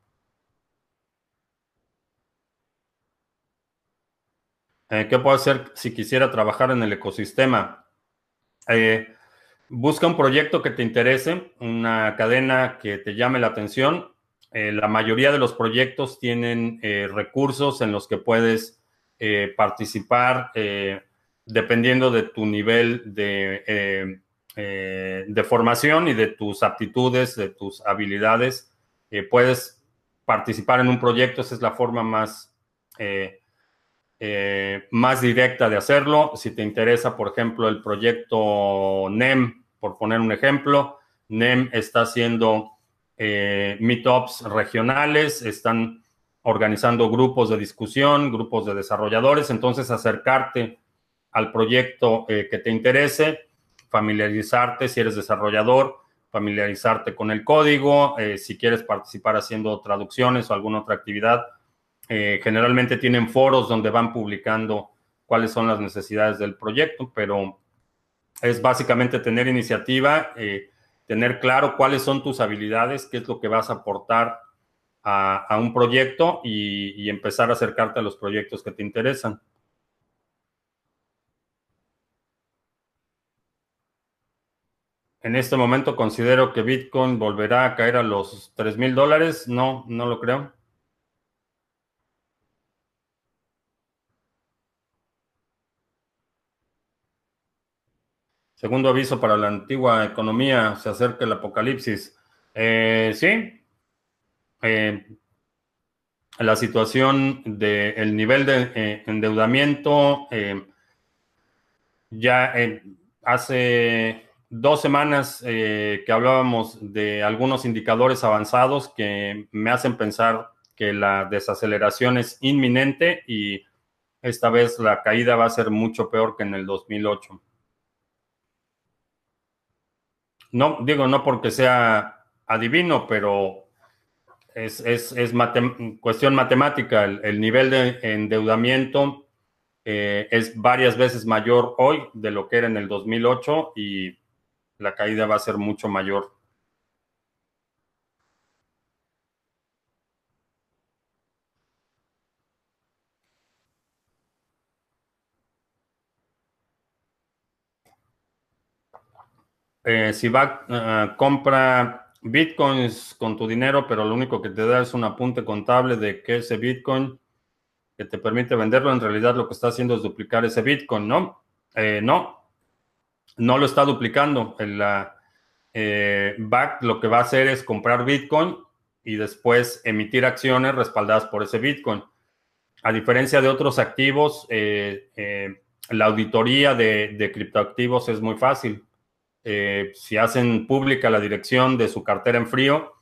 Speaker 1: Eh, ¿Qué puedo hacer si quisiera trabajar en el ecosistema? Eh, busca un proyecto que te interese, una cadena que te llame la atención. Eh, la mayoría de los proyectos tienen recursos en los que puedes participar dependiendo de tu nivel de eh, de formación y de tus aptitudes, de tus habilidades. Eh, puedes participar en un proyecto, esa es la forma más, eh, más directa de hacerlo. Si te interesa, por ejemplo, el proyecto NEM, por poner un ejemplo, NEM está haciendo meetups regionales, están organizando grupos de discusión, grupos de desarrolladores, entonces acercarte al proyecto que te interese familiarizarte si eres desarrollador, familiarizarte con el código, eh, si quieres participar haciendo traducciones o alguna otra actividad. Eh, generalmente tienen foros donde van publicando cuáles son las necesidades del proyecto, pero es básicamente tener iniciativa, eh, tener claro cuáles son tus habilidades, qué es lo que vas a aportar a, un proyecto y empezar a acercarte a los proyectos que te interesan. En este momento considero que Bitcoin volverá a caer a los 3 mil dólares. No, no lo creo. Segundo aviso para la antigua economía, se acerca el apocalipsis. Eh, sí, eh, la situación del nivel de eh, endeudamiento ya hace dos semanas eh, que hablábamos de algunos indicadores avanzados que me hacen pensar que la desaceleración es inminente y esta vez la caída va a ser mucho peor que en el 2008. No, digo, no porque sea adivino, pero es, cuestión matemática. El, nivel de endeudamiento eh, es varias veces mayor hoy de lo que era en el 2008 y la caída va a ser mucho mayor. Eh, si va, uh, compra bitcoins con tu dinero, pero lo único que te da es un apunte contable de que ese bitcoin que te permite venderlo, en realidad lo que está haciendo es duplicar ese bitcoin, ¿no? Eh, no, no lo está duplicando. El, eh, BAC lo que va a hacer es comprar bitcoin y después emitir acciones respaldadas por ese bitcoin. A diferencia de otros activos, la auditoría de, criptoactivos es muy fácil eh, si hacen pública la dirección de su cartera en frío,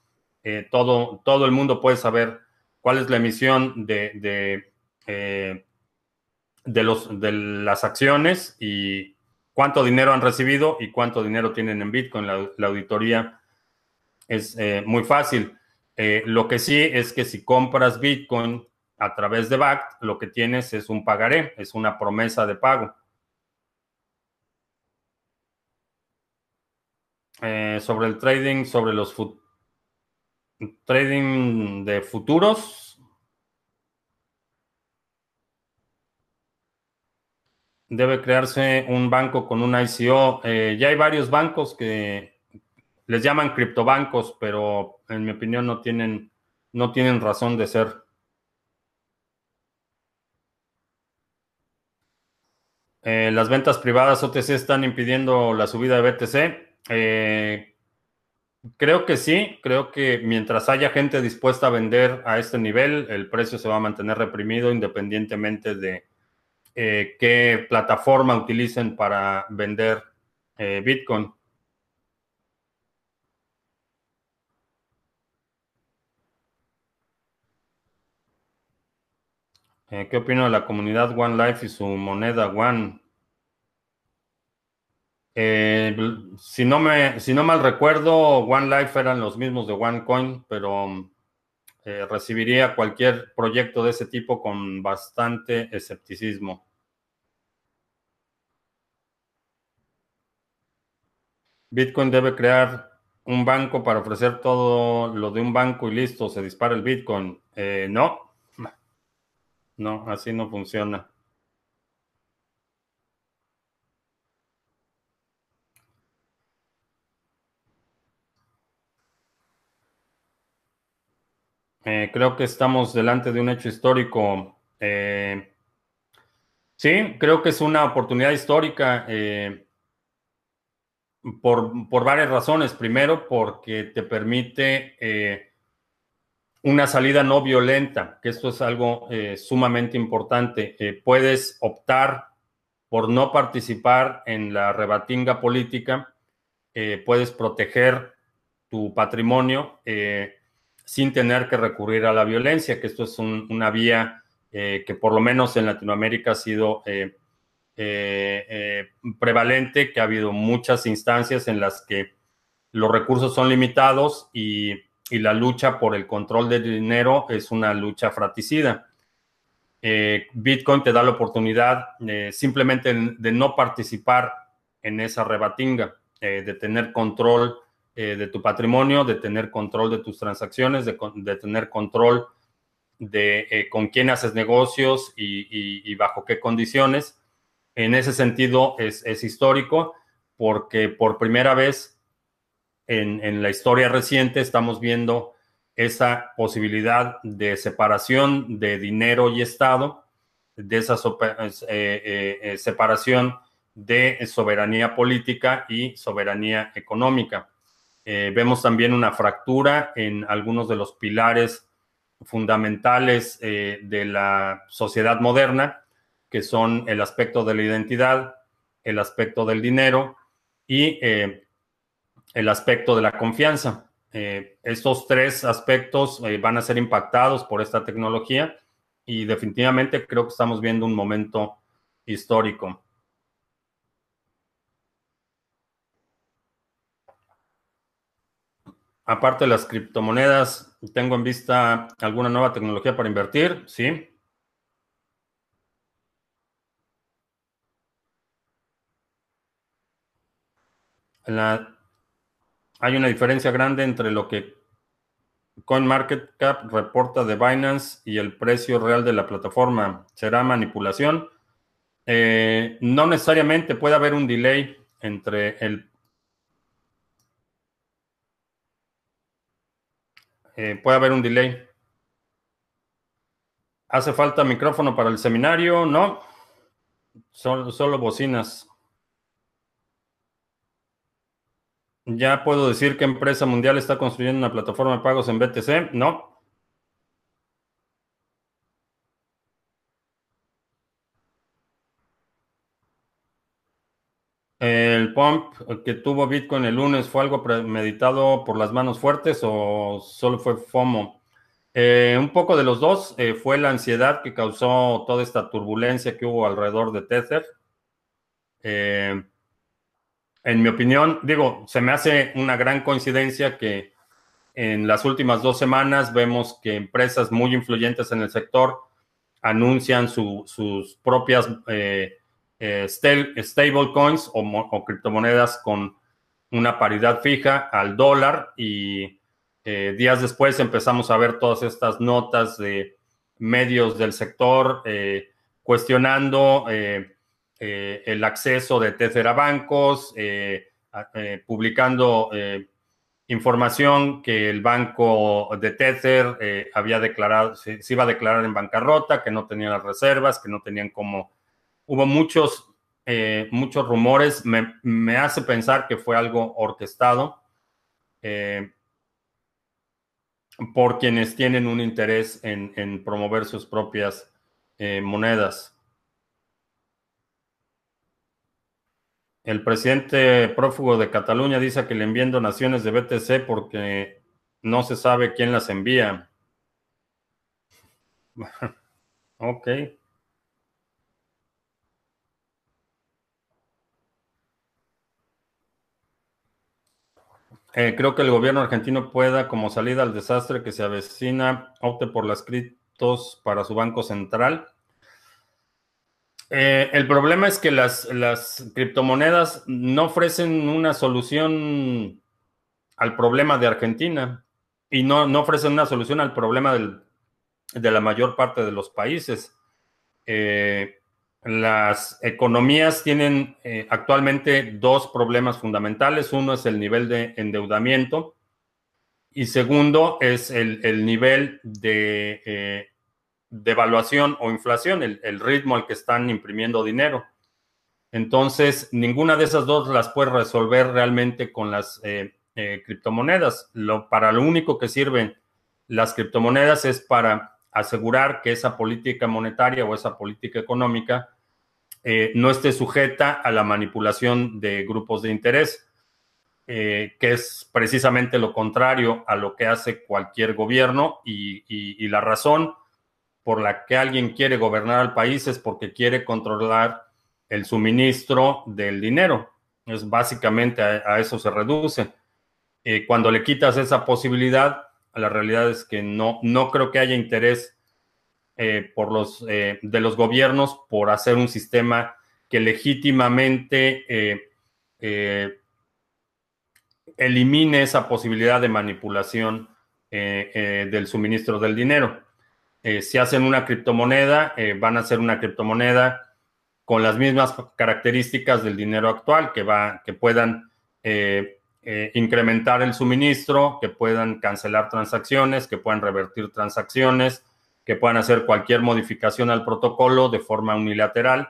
Speaker 1: eh, todo, todo el mundo puede saber cuál es la emisión de, de, eh, de, los, de las acciones y cuánto dinero han recibido y cuánto dinero tienen en Bitcoin. La, auditoría es muy fácil. lo que sí es que si compras Bitcoin a través de BACT, lo que tienes es un pagaré, es una promesa de pago. Eh, sobre el trading, sobre los trading de futuros. Debe crearse un banco con un ICO. Eh, ya hay varios bancos que les llaman criptobancos, pero en mi opinión no tienen, no tienen razón de ser. Eh, las ventas privadas OTC están impidiendo la subida de BTC. Eh, creo que sí, creo que mientras haya gente dispuesta a vender a este nivel, el precio se va a mantener reprimido independientemente de eh, qué plataforma utilicen para vender eh, Bitcoin. ¿Qué opino de la comunidad One Life y su moneda One? Eh, si, no me, si no mal recuerdo, One Life eran los mismos de OneCoin, pero eh, recibiría cualquier proyecto de ese tipo con bastante escepticismo. Bitcoin debe crear un banco para ofrecer todo lo de un banco y listo, se dispara el Bitcoin. Eh, no, (laughs) no, así no funciona. Eh, creo que estamos delante de un hecho histórico. Eh, sí, creo que es una oportunidad histórica eh, por, varias razones. Primero, porque te permite una salida no violenta, que esto es algo sumamente importante. puedes optar por no participar en la rebatinga política, puedes proteger tu patrimonio sin tener que recurrir a la violencia, que esto es una vía eh, que por lo menos en Latinoamérica ha sido eh, eh, prevalente, que ha habido muchas instancias en las que los recursos son limitados y, la lucha por el control del dinero es una lucha fratricida. Bitcoin te da la oportunidad simplemente de no participar en esa rebatinga, de tener control eh, de tu patrimonio, de tener control de tus transacciones, de, tener control de eh, con quién haces negocios y, bajo qué condiciones. En ese sentido es, histórico porque por primera vez en, la historia reciente estamos viendo esa posibilidad de separación de dinero y Estado, de esa eh, separación de soberanía política y soberanía económica. Eh, vemos también una fractura en algunos de los pilares fundamentales eh, de la sociedad moderna, que son el aspecto de la identidad, el aspecto del dinero y eh, el aspecto de la confianza. estos tres aspectos van a ser impactados por esta tecnología y definitivamente creo que estamos viendo un momento histórico. Aparte de las criptomonedas, tengo en vista alguna nueva tecnología para invertir, sí. hay una diferencia grande entre lo que CoinMarketCap reporta de Binance y el precio real de la plataforma. ¿Será manipulación? Eh, no necesariamente puede haber un delay entre el Eh, puede haber un delay. ¿Hace falta micrófono para el seminario? No. Solo, solo bocinas. ¿Ya puedo decir qué empresa mundial está construyendo una plataforma de pagos en BTC? No. ¿El pump que tuvo Bitcoin el lunes fue algo premeditado por las manos fuertes o solo fue FOMO? Eh, un poco de los dos. Eh, fue la ansiedad que causó toda esta turbulencia que hubo alrededor de Tether. Eh, en mi opinión, digo, se me hace una gran coincidencia que en las últimas dos semanas vemos que empresas muy influyentes en el sector anuncian sus propias stablecoins o, criptomonedas con una paridad fija al dólar y eh, días después empezamos a ver todas estas notas de medios del sector eh, cuestionando el acceso de Tether a bancos, publicando información que el banco de Tether había declarado, se, se, iba a declarar en bancarrota, que no tenían las reservas, que no tenían cómo hubo muchos, eh, muchos rumores, me, hace pensar que fue algo orquestado eh, por quienes tienen un interés en, promover sus propias eh, monedas. El presidente prófugo de Cataluña dice que le envían donaciones de BTC porque no se sabe quién las envía. (laughs) ok. Eh, creo que el gobierno argentino pueda, como salida al desastre que se avecina, opte por las criptos para su banco central. Eh, el problema es que las, las, criptomonedas no ofrecen una solución al problema de Argentina y no, no ofrecen una solución al problema de la mayor parte de los países. Eh, las economías tienen eh, actualmente dos problemas fundamentales. Uno es el nivel de endeudamiento y segundo es el, nivel de eh, devaluación o inflación, el, ritmo al que están imprimiendo dinero. Entonces, ninguna de esas dos las puede resolver realmente con las eh, criptomonedas. Lo, para lo único que sirven las criptomonedas es para asegurar que esa política monetaria o esa política económica eh, no esté sujeta a la manipulación de grupos de interés, eh, que es precisamente lo contrario a lo que hace cualquier gobierno y, la razón por la que alguien quiere gobernar al país es porque quiere controlar el suministro del dinero. Es básicamente a, eso se reduce. Eh, cuando le quitas esa posibilidad, la realidad es que no, no creo que haya interés eh, por los, eh, de los gobiernos por hacer un sistema que legítimamente eh, elimine esa posibilidad de manipulación del suministro del dinero. si hacen una criptomoneda, van a hacer una criptomoneda con las mismas características del dinero actual, que, va, que puedan incrementar el suministro, que puedan cancelar transacciones, que puedan revertir transacciones, que puedan hacer cualquier modificación al protocolo de forma unilateral.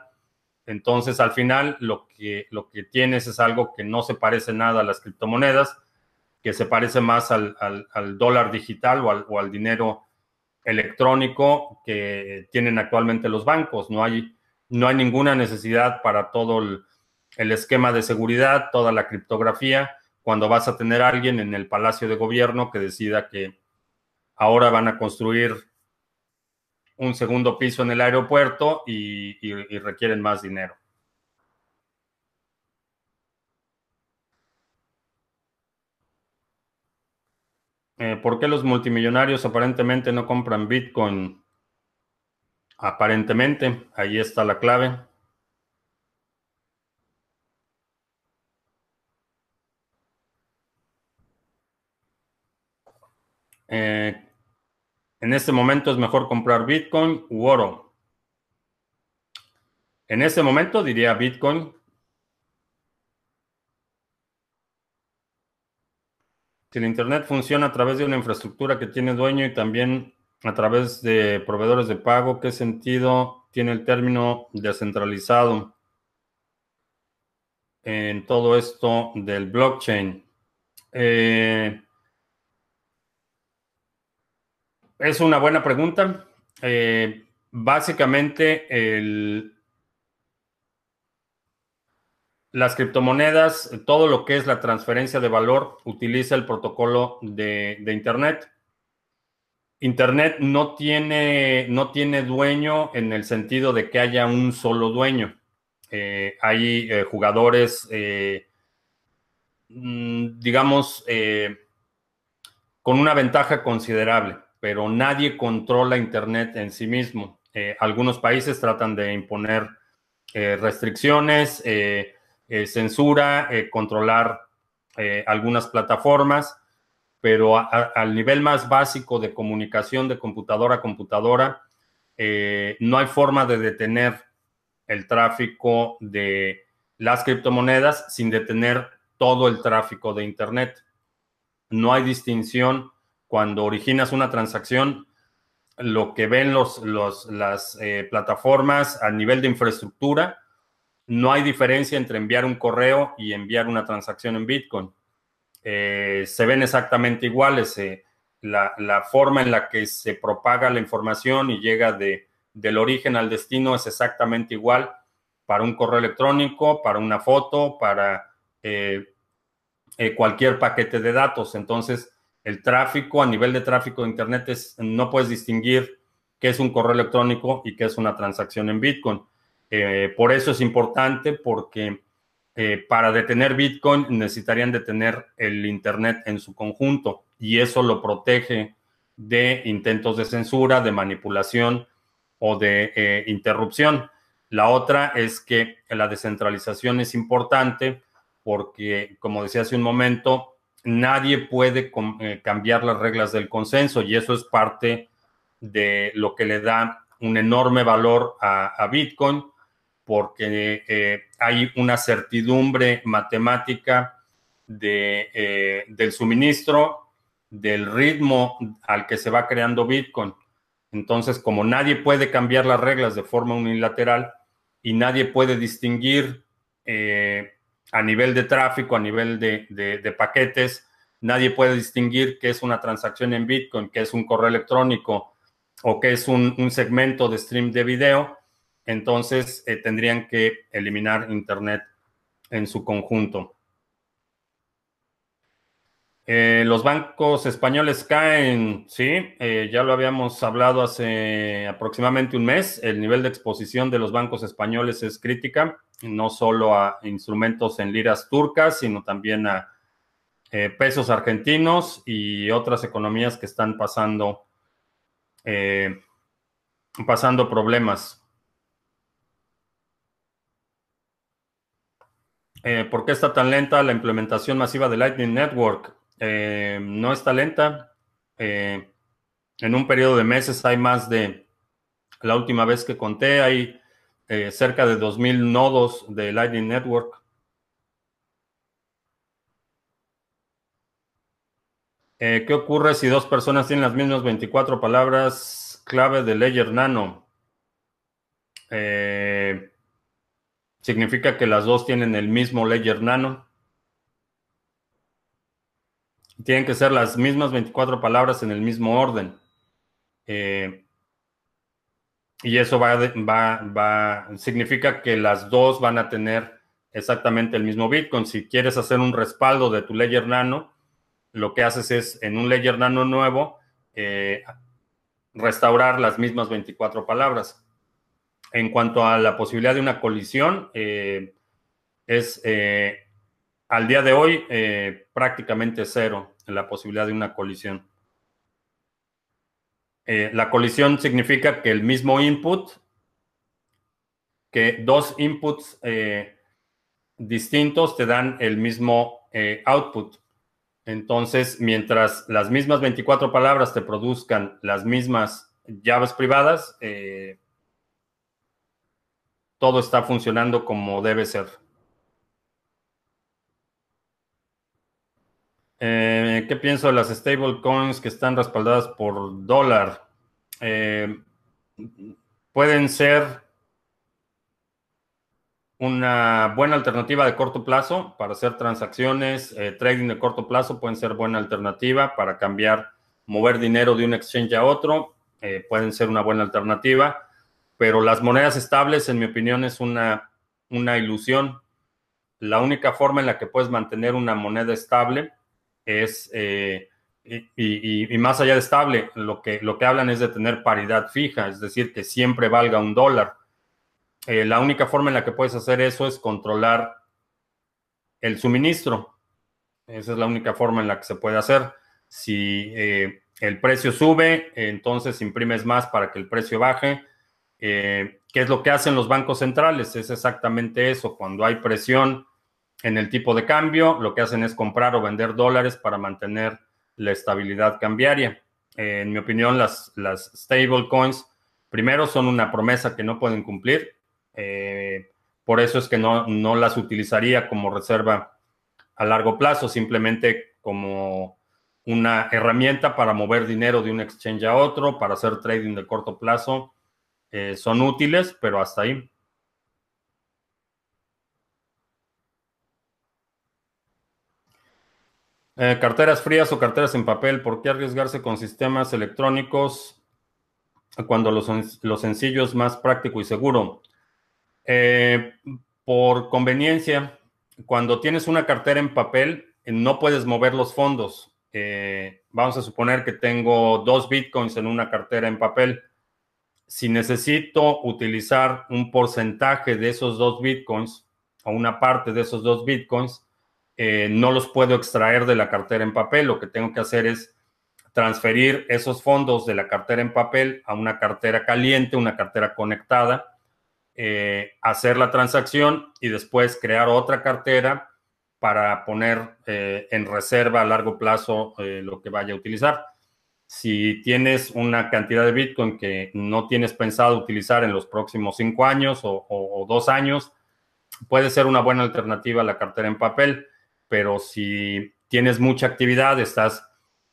Speaker 1: Entonces, al final, lo que, lo que tienes es algo que no se parece nada a las criptomonedas, que se parece más al, dólar digital o al, o al, dinero electrónico que tienen actualmente los bancos. No hay, no hay ninguna necesidad para todo el, el esquema de seguridad, toda la criptografía cuando vas a tener a alguien en el Palacio de Gobierno que decida que ahora van a construir un segundo piso en el aeropuerto y, requieren más dinero. Eh, ¿Por qué los multimillonarios aparentemente no compran Bitcoin? Aparentemente, ahí está la clave. Eh, en este momento es mejor comprar Bitcoin u oro. En este momento diría Bitcoin. Si el Internet funciona a través de una infraestructura que tiene dueño y también a través de proveedores de pago, ¿qué sentido tiene el término descentralizado en todo esto del blockchain? Eh, es una buena pregunta. Eh, básicamente, las criptomonedas, todo lo que es la transferencia de valor, utiliza el protocolo de, Internet. Internet no tiene, no tiene, dueño en el sentido de que haya un solo dueño. Eh, hay eh, jugadores, mm, digamos, con una ventaja considerable pero nadie controla Internet en sí mismo. Eh, algunos países tratan de imponer eh, restricciones, eh, censura, controlar algunas plataformas, pero al nivel más básico de comunicación de computadora a computadora, no hay forma de detener el tráfico de las criptomonedas sin detener todo el tráfico de Internet. No hay distinción cuando originas una transacción, lo que ven los, las eh, plataformas a nivel de infraestructura, no hay diferencia entre enviar un correo y enviar una transacción en Bitcoin. Eh, se ven exactamente iguales. Eh, la, forma en la que se propaga la información y llega de, del origen al destino es exactamente igual para un correo electrónico, para una foto, para cualquier paquete de datos. Entonces, el tráfico, a nivel de tráfico de Internet, es, no puedes distinguir qué es un correo electrónico y qué es una transacción en Bitcoin. Eh, por eso es importante porque eh, para detener Bitcoin necesitarían detener el Internet en su conjunto y eso lo protege de intentos de censura, de manipulación o de eh, interrupción. La otra es que la descentralización es importante porque, como decía hace un momento, nadie puede eh, cambiar las reglas del consenso y eso es parte de lo que le da un enorme valor a, Bitcoin porque eh, hay una certidumbre matemática de, eh, del suministro, del ritmo al que se va creando Bitcoin. Entonces, como nadie puede cambiar las reglas de forma unilateral y nadie puede distinguir a nivel de tráfico, a nivel de, paquetes, nadie puede distinguir qué es una transacción en Bitcoin, qué es un correo electrónico o qué es un, segmento de stream de video. Entonces eh, tendrían que eliminar Internet en su conjunto. Eh, los bancos españoles caen, sí, eh, ya lo habíamos hablado hace aproximadamente un mes. El nivel de exposición de los bancos españoles es crítica no solo a instrumentos en liras turcas, sino también a eh, pesos argentinos y otras economías que están pasando, pasando problemas. ¿Por qué está tan lenta la implementación masiva de Lightning Network? No está lenta. en un periodo de meses hay más de, la última vez que conté, hay eh, cerca de 2.000 nodos de Lightning Network. Eh, ¿Qué ocurre si dos personas tienen las mismas 24 palabras clave de Ledger Nano? Eh, significa que las dos tienen el mismo Ledger Nano. Tienen que ser las mismas 24 palabras en el mismo orden. Y eso va, va, va, significa que las dos van a tener exactamente el mismo Bitcoin. Si quieres hacer un respaldo de tu Ledger Nano, lo que haces es en un Ledger Nano nuevo, eh, restaurar las mismas 24 palabras. En cuanto a la posibilidad de una colisión, eh, es eh, al día de hoy prácticamente cero la posibilidad de una colisión. Eh, la colisión significa que el mismo input, que dos inputs eh, distintos te dan el mismo eh, output. Entonces, mientras las mismas 24 palabras te produzcan las mismas llaves privadas, todo está funcionando como debe ser. Eh, ¿Qué pienso de las stablecoins que están respaldadas por dólar? Eh, pueden ser una buena alternativa de corto plazo para hacer transacciones, eh, trading de corto plazo pueden ser buena alternativa para cambiar, mover dinero de un exchange a otro, pueden ser una buena alternativa, pero las monedas estables, en mi opinión, es una, una ilusión. La única forma en la que puedes mantener una moneda estable es, eh, y, más allá de estable, lo que, lo que hablan es de tener paridad fija, es decir, que siempre valga un dólar. Eh, la única forma en la que puedes hacer eso es controlar el suministro. Esa es la única forma en la que se puede hacer. Si eh, el precio sube, entonces imprimes más para que el precio baje. ¿Qué es lo que hacen los bancos centrales? Es exactamente eso. Cuando hay presión en el tipo de cambio, lo que hacen es comprar o vender dólares para mantener la estabilidad cambiaria. Eh, en mi opinión, las, las stable coins, primero, son una promesa que no pueden cumplir. Eh, por eso es que no, no las utilizaría como reserva a largo plazo, simplemente como una herramienta para mover dinero de un exchange a otro, para hacer trading de corto plazo. Eh, son útiles, pero hasta ahí. Eh, carteras frías o carteras en papel, ¿por qué arriesgarse con sistemas electrónicos cuando lo, sencillo es más práctico y seguro? Eh, por conveniencia, cuando tienes una cartera en papel, no puedes mover los fondos. Eh, vamos a suponer que tengo dos bitcoins en una cartera en papel. Si necesito utilizar un porcentaje de esos dos bitcoins o una parte de esos dos bitcoins, eh, no los puedo extraer de la cartera en papel. Lo que tengo que hacer es transferir esos fondos de la cartera en papel a una cartera caliente, una cartera conectada, eh, hacer la transacción y después crear otra cartera para poner eh, en reserva a largo plazo lo que vaya a utilizar. Si tienes una cantidad de Bitcoin que no tienes pensado utilizar en los próximos cinco años o dos años, puede ser una buena alternativa a la cartera en papel pero si tienes mucha actividad, estás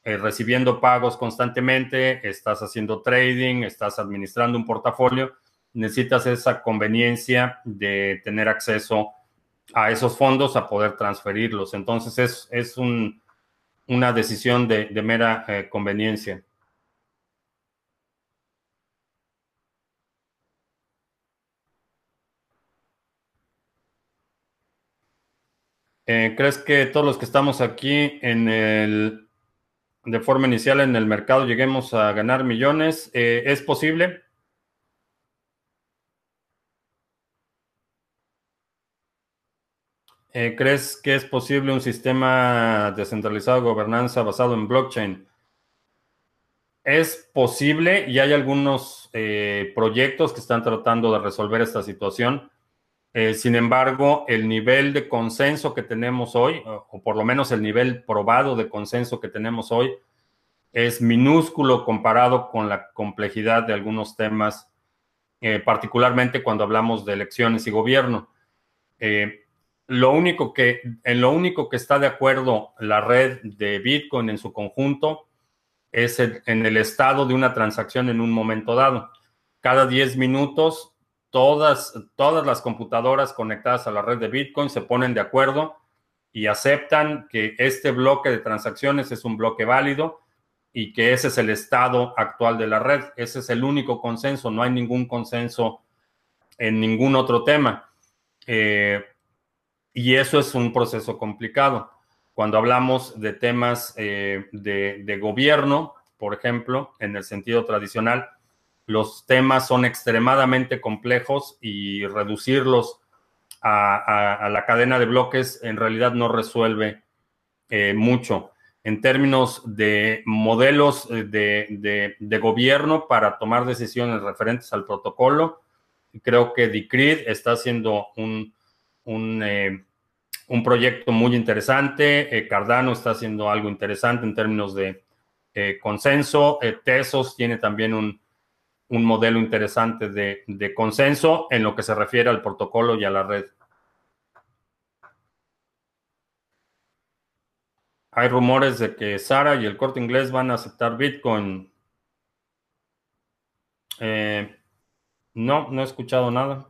Speaker 1: eh, recibiendo pagos constantemente, estás haciendo trading, estás administrando un portafolio, necesitas esa conveniencia de tener acceso a esos fondos, a poder transferirlos. Entonces es, una decisión de, mera eh, conveniencia. Eh, ¿Crees que todos los que estamos aquí en el, de forma inicial en el mercado lleguemos a ganar millones? Eh, ¿Es posible? Eh, ¿Crees que es posible un sistema descentralizado de gobernanza basado en blockchain? Es posible y hay algunos proyectos que están tratando de resolver esta situación. Eh, sin embargo, el nivel de consenso que tenemos hoy, o por lo menos el nivel probado de consenso que tenemos hoy, es minúsculo comparado con la complejidad de algunos temas, eh, particularmente cuando hablamos de elecciones y gobierno. Eh, lo único que, en lo único que está de acuerdo la red de Bitcoin en su conjunto es en el estado de una transacción en un momento dado. Cada 10 minutos todas, todas las computadoras conectadas a la red de Bitcoin se ponen de acuerdo y aceptan que este bloque de transacciones es un bloque válido y que ese es el estado actual de la red. Ese es el único consenso, no hay ningún consenso en ningún otro tema. Eh, y eso es un proceso complicado. Cuando hablamos de temas eh, de gobierno, por ejemplo, en el sentido tradicional, los temas son extremadamente complejos y reducirlos a, la cadena de bloques en realidad no resuelve eh, mucho. En términos de modelos eh, de, gobierno para tomar decisiones referentes al protocolo, creo que Decred está haciendo un, un, eh, proyecto muy interesante. Cardano está haciendo algo interesante en términos de consenso. Tesos tiene también un, un modelo interesante de, consenso en lo que se refiere al protocolo y a la red. hay rumores de que Sara y el corte inglés van a aceptar Bitcoin. Eh, no, no he escuchado nada.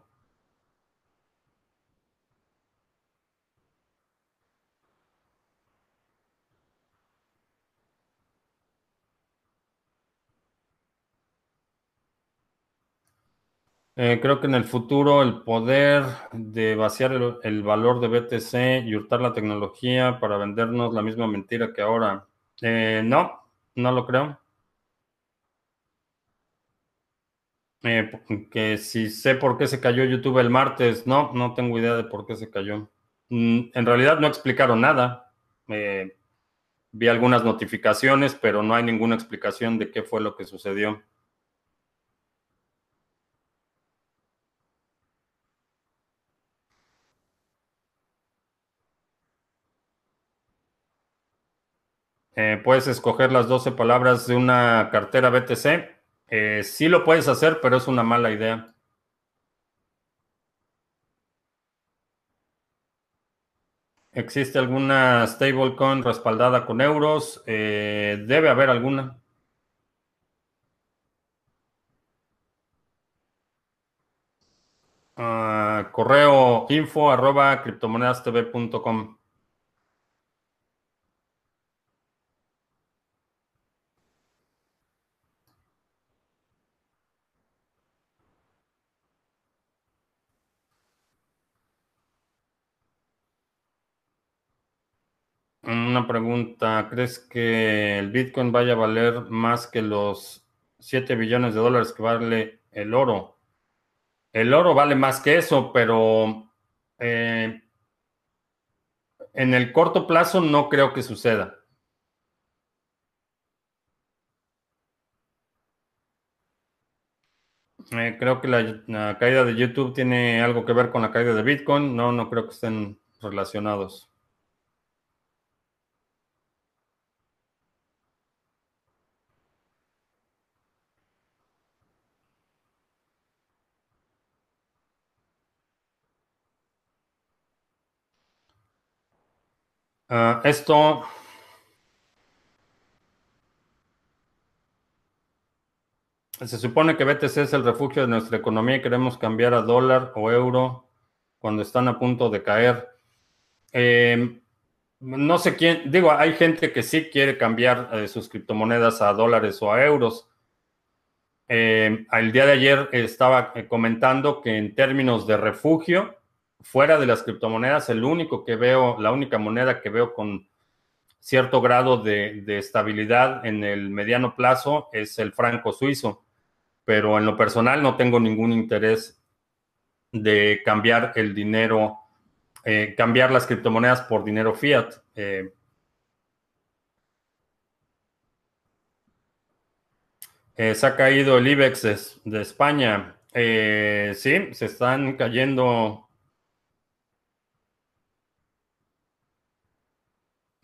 Speaker 1: Eh, creo que en el futuro el poder de vaciar el, valor de BTC y hurtar la tecnología para vendernos la misma mentira que ahora. Eh, no, no lo creo. Eh, que si sé por qué se cayó YouTube el martes, no, no tengo idea de por qué se cayó. Mm, en realidad no explicaron nada. vi algunas notificaciones, pero no hay ninguna explicación de qué fue lo que sucedió. Eh, puedes escoger las 12 palabras de una cartera BTC. Eh, sí lo puedes hacer, pero es una mala idea. ¿Existe alguna stablecoin respaldada con euros? Eh, debe haber alguna. Ah, correo info arroba criptomonedastv.com. Una pregunta, ¿crees que el Bitcoin vaya a valer más que los 7 billones de dólares que vale el oro? El oro vale más que eso, pero eh, en el corto plazo no creo que suceda. Eh, creo que la, la, caída de YouTube tiene algo que ver con la caída de Bitcoin. No, no creo que estén relacionados. Ah, esto se supone que BTC es el refugio de nuestra economía y queremos cambiar a dólar o euro cuando están a punto de caer. Em, no sé quién, digo, hay gente que sí quiere cambiar eh, sus criptomonedas a dólares o a euros. Em, el día de ayer estaba eh, comentando que en términos de refugio, fuera de las criptomonedas, el único que veo, la única moneda que veo con cierto grado de, estabilidad en el mediano plazo es el franco suizo. Pero en lo personal no tengo ningún interés de cambiar el dinero, eh, cambiar las criptomonedas por dinero fiat. Eh, eh, se ha caído el IBEX de, España. sí, se están cayendo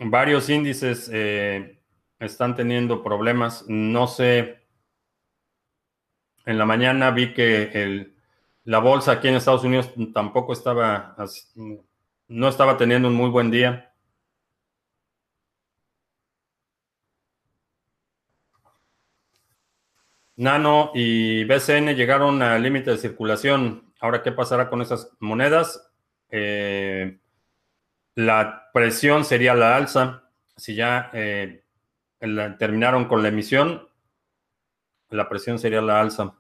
Speaker 1: Varios índices eh, están teniendo problemas. No sé. En la mañana vi que la bolsa aquí en Estados Unidos tampoco estaba, no estaba teniendo un muy buen día. Nano y BCN llegaron al límite de circulación. Ahora, ¿qué pasará con esas monedas? Eh, la presión sería la alza. Si ya eh, terminaron con la emisión, la presión sería la alza.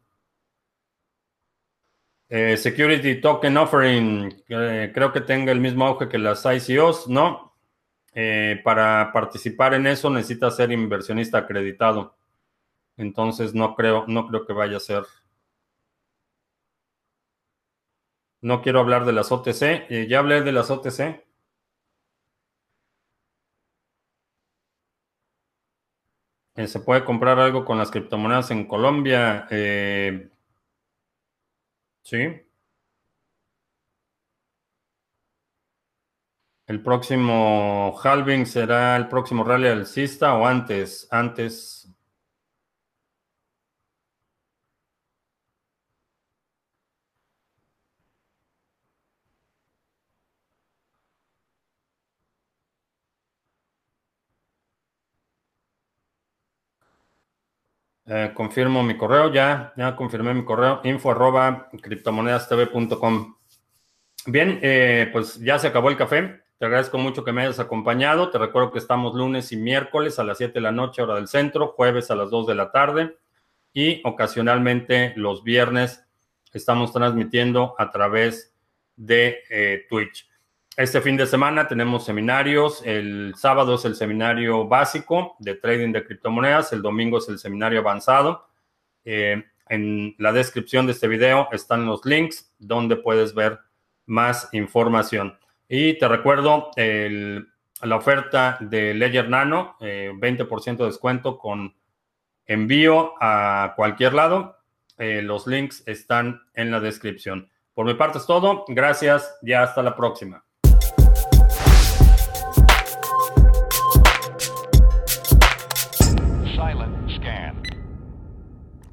Speaker 1: Eh, security Token Offering, eh, creo que tenga el mismo auge que las ICOs, ¿no? para participar en eso necesita ser inversionista acreditado. Entonces no creo, no creo que vaya a ser. No quiero hablar de las OTC. ya hablé de las OTC. Eh, ¿Se puede comprar algo con las criptomonedas en Colombia? Eh, sí. ¿El próximo halving será el próximo rally alcista o antes? Antes. Eh, confirmo mi correo, ya, ya confirmé mi correo, info arroba criptomonedastv.com. Bien, eh, pues ya se acabó el café. Te agradezco mucho que me hayas acompañado. Te recuerdo que estamos lunes y miércoles a las 7 de la noche, hora del centro, jueves a las 2 de la tarde y ocasionalmente los viernes estamos transmitiendo a través de eh, Twitch. Este fin de semana tenemos seminarios. El sábado es el seminario básico de trading de criptomonedas. El domingo es el seminario avanzado. Eh, en la descripción de este video están los links donde puedes ver más información. Y te recuerdo la oferta de Ledger Nano, 20% eh, de descuento con envío a cualquier lado. Eh, los links están en la descripción. Por mi parte es todo. Gracias. Ya hasta la próxima.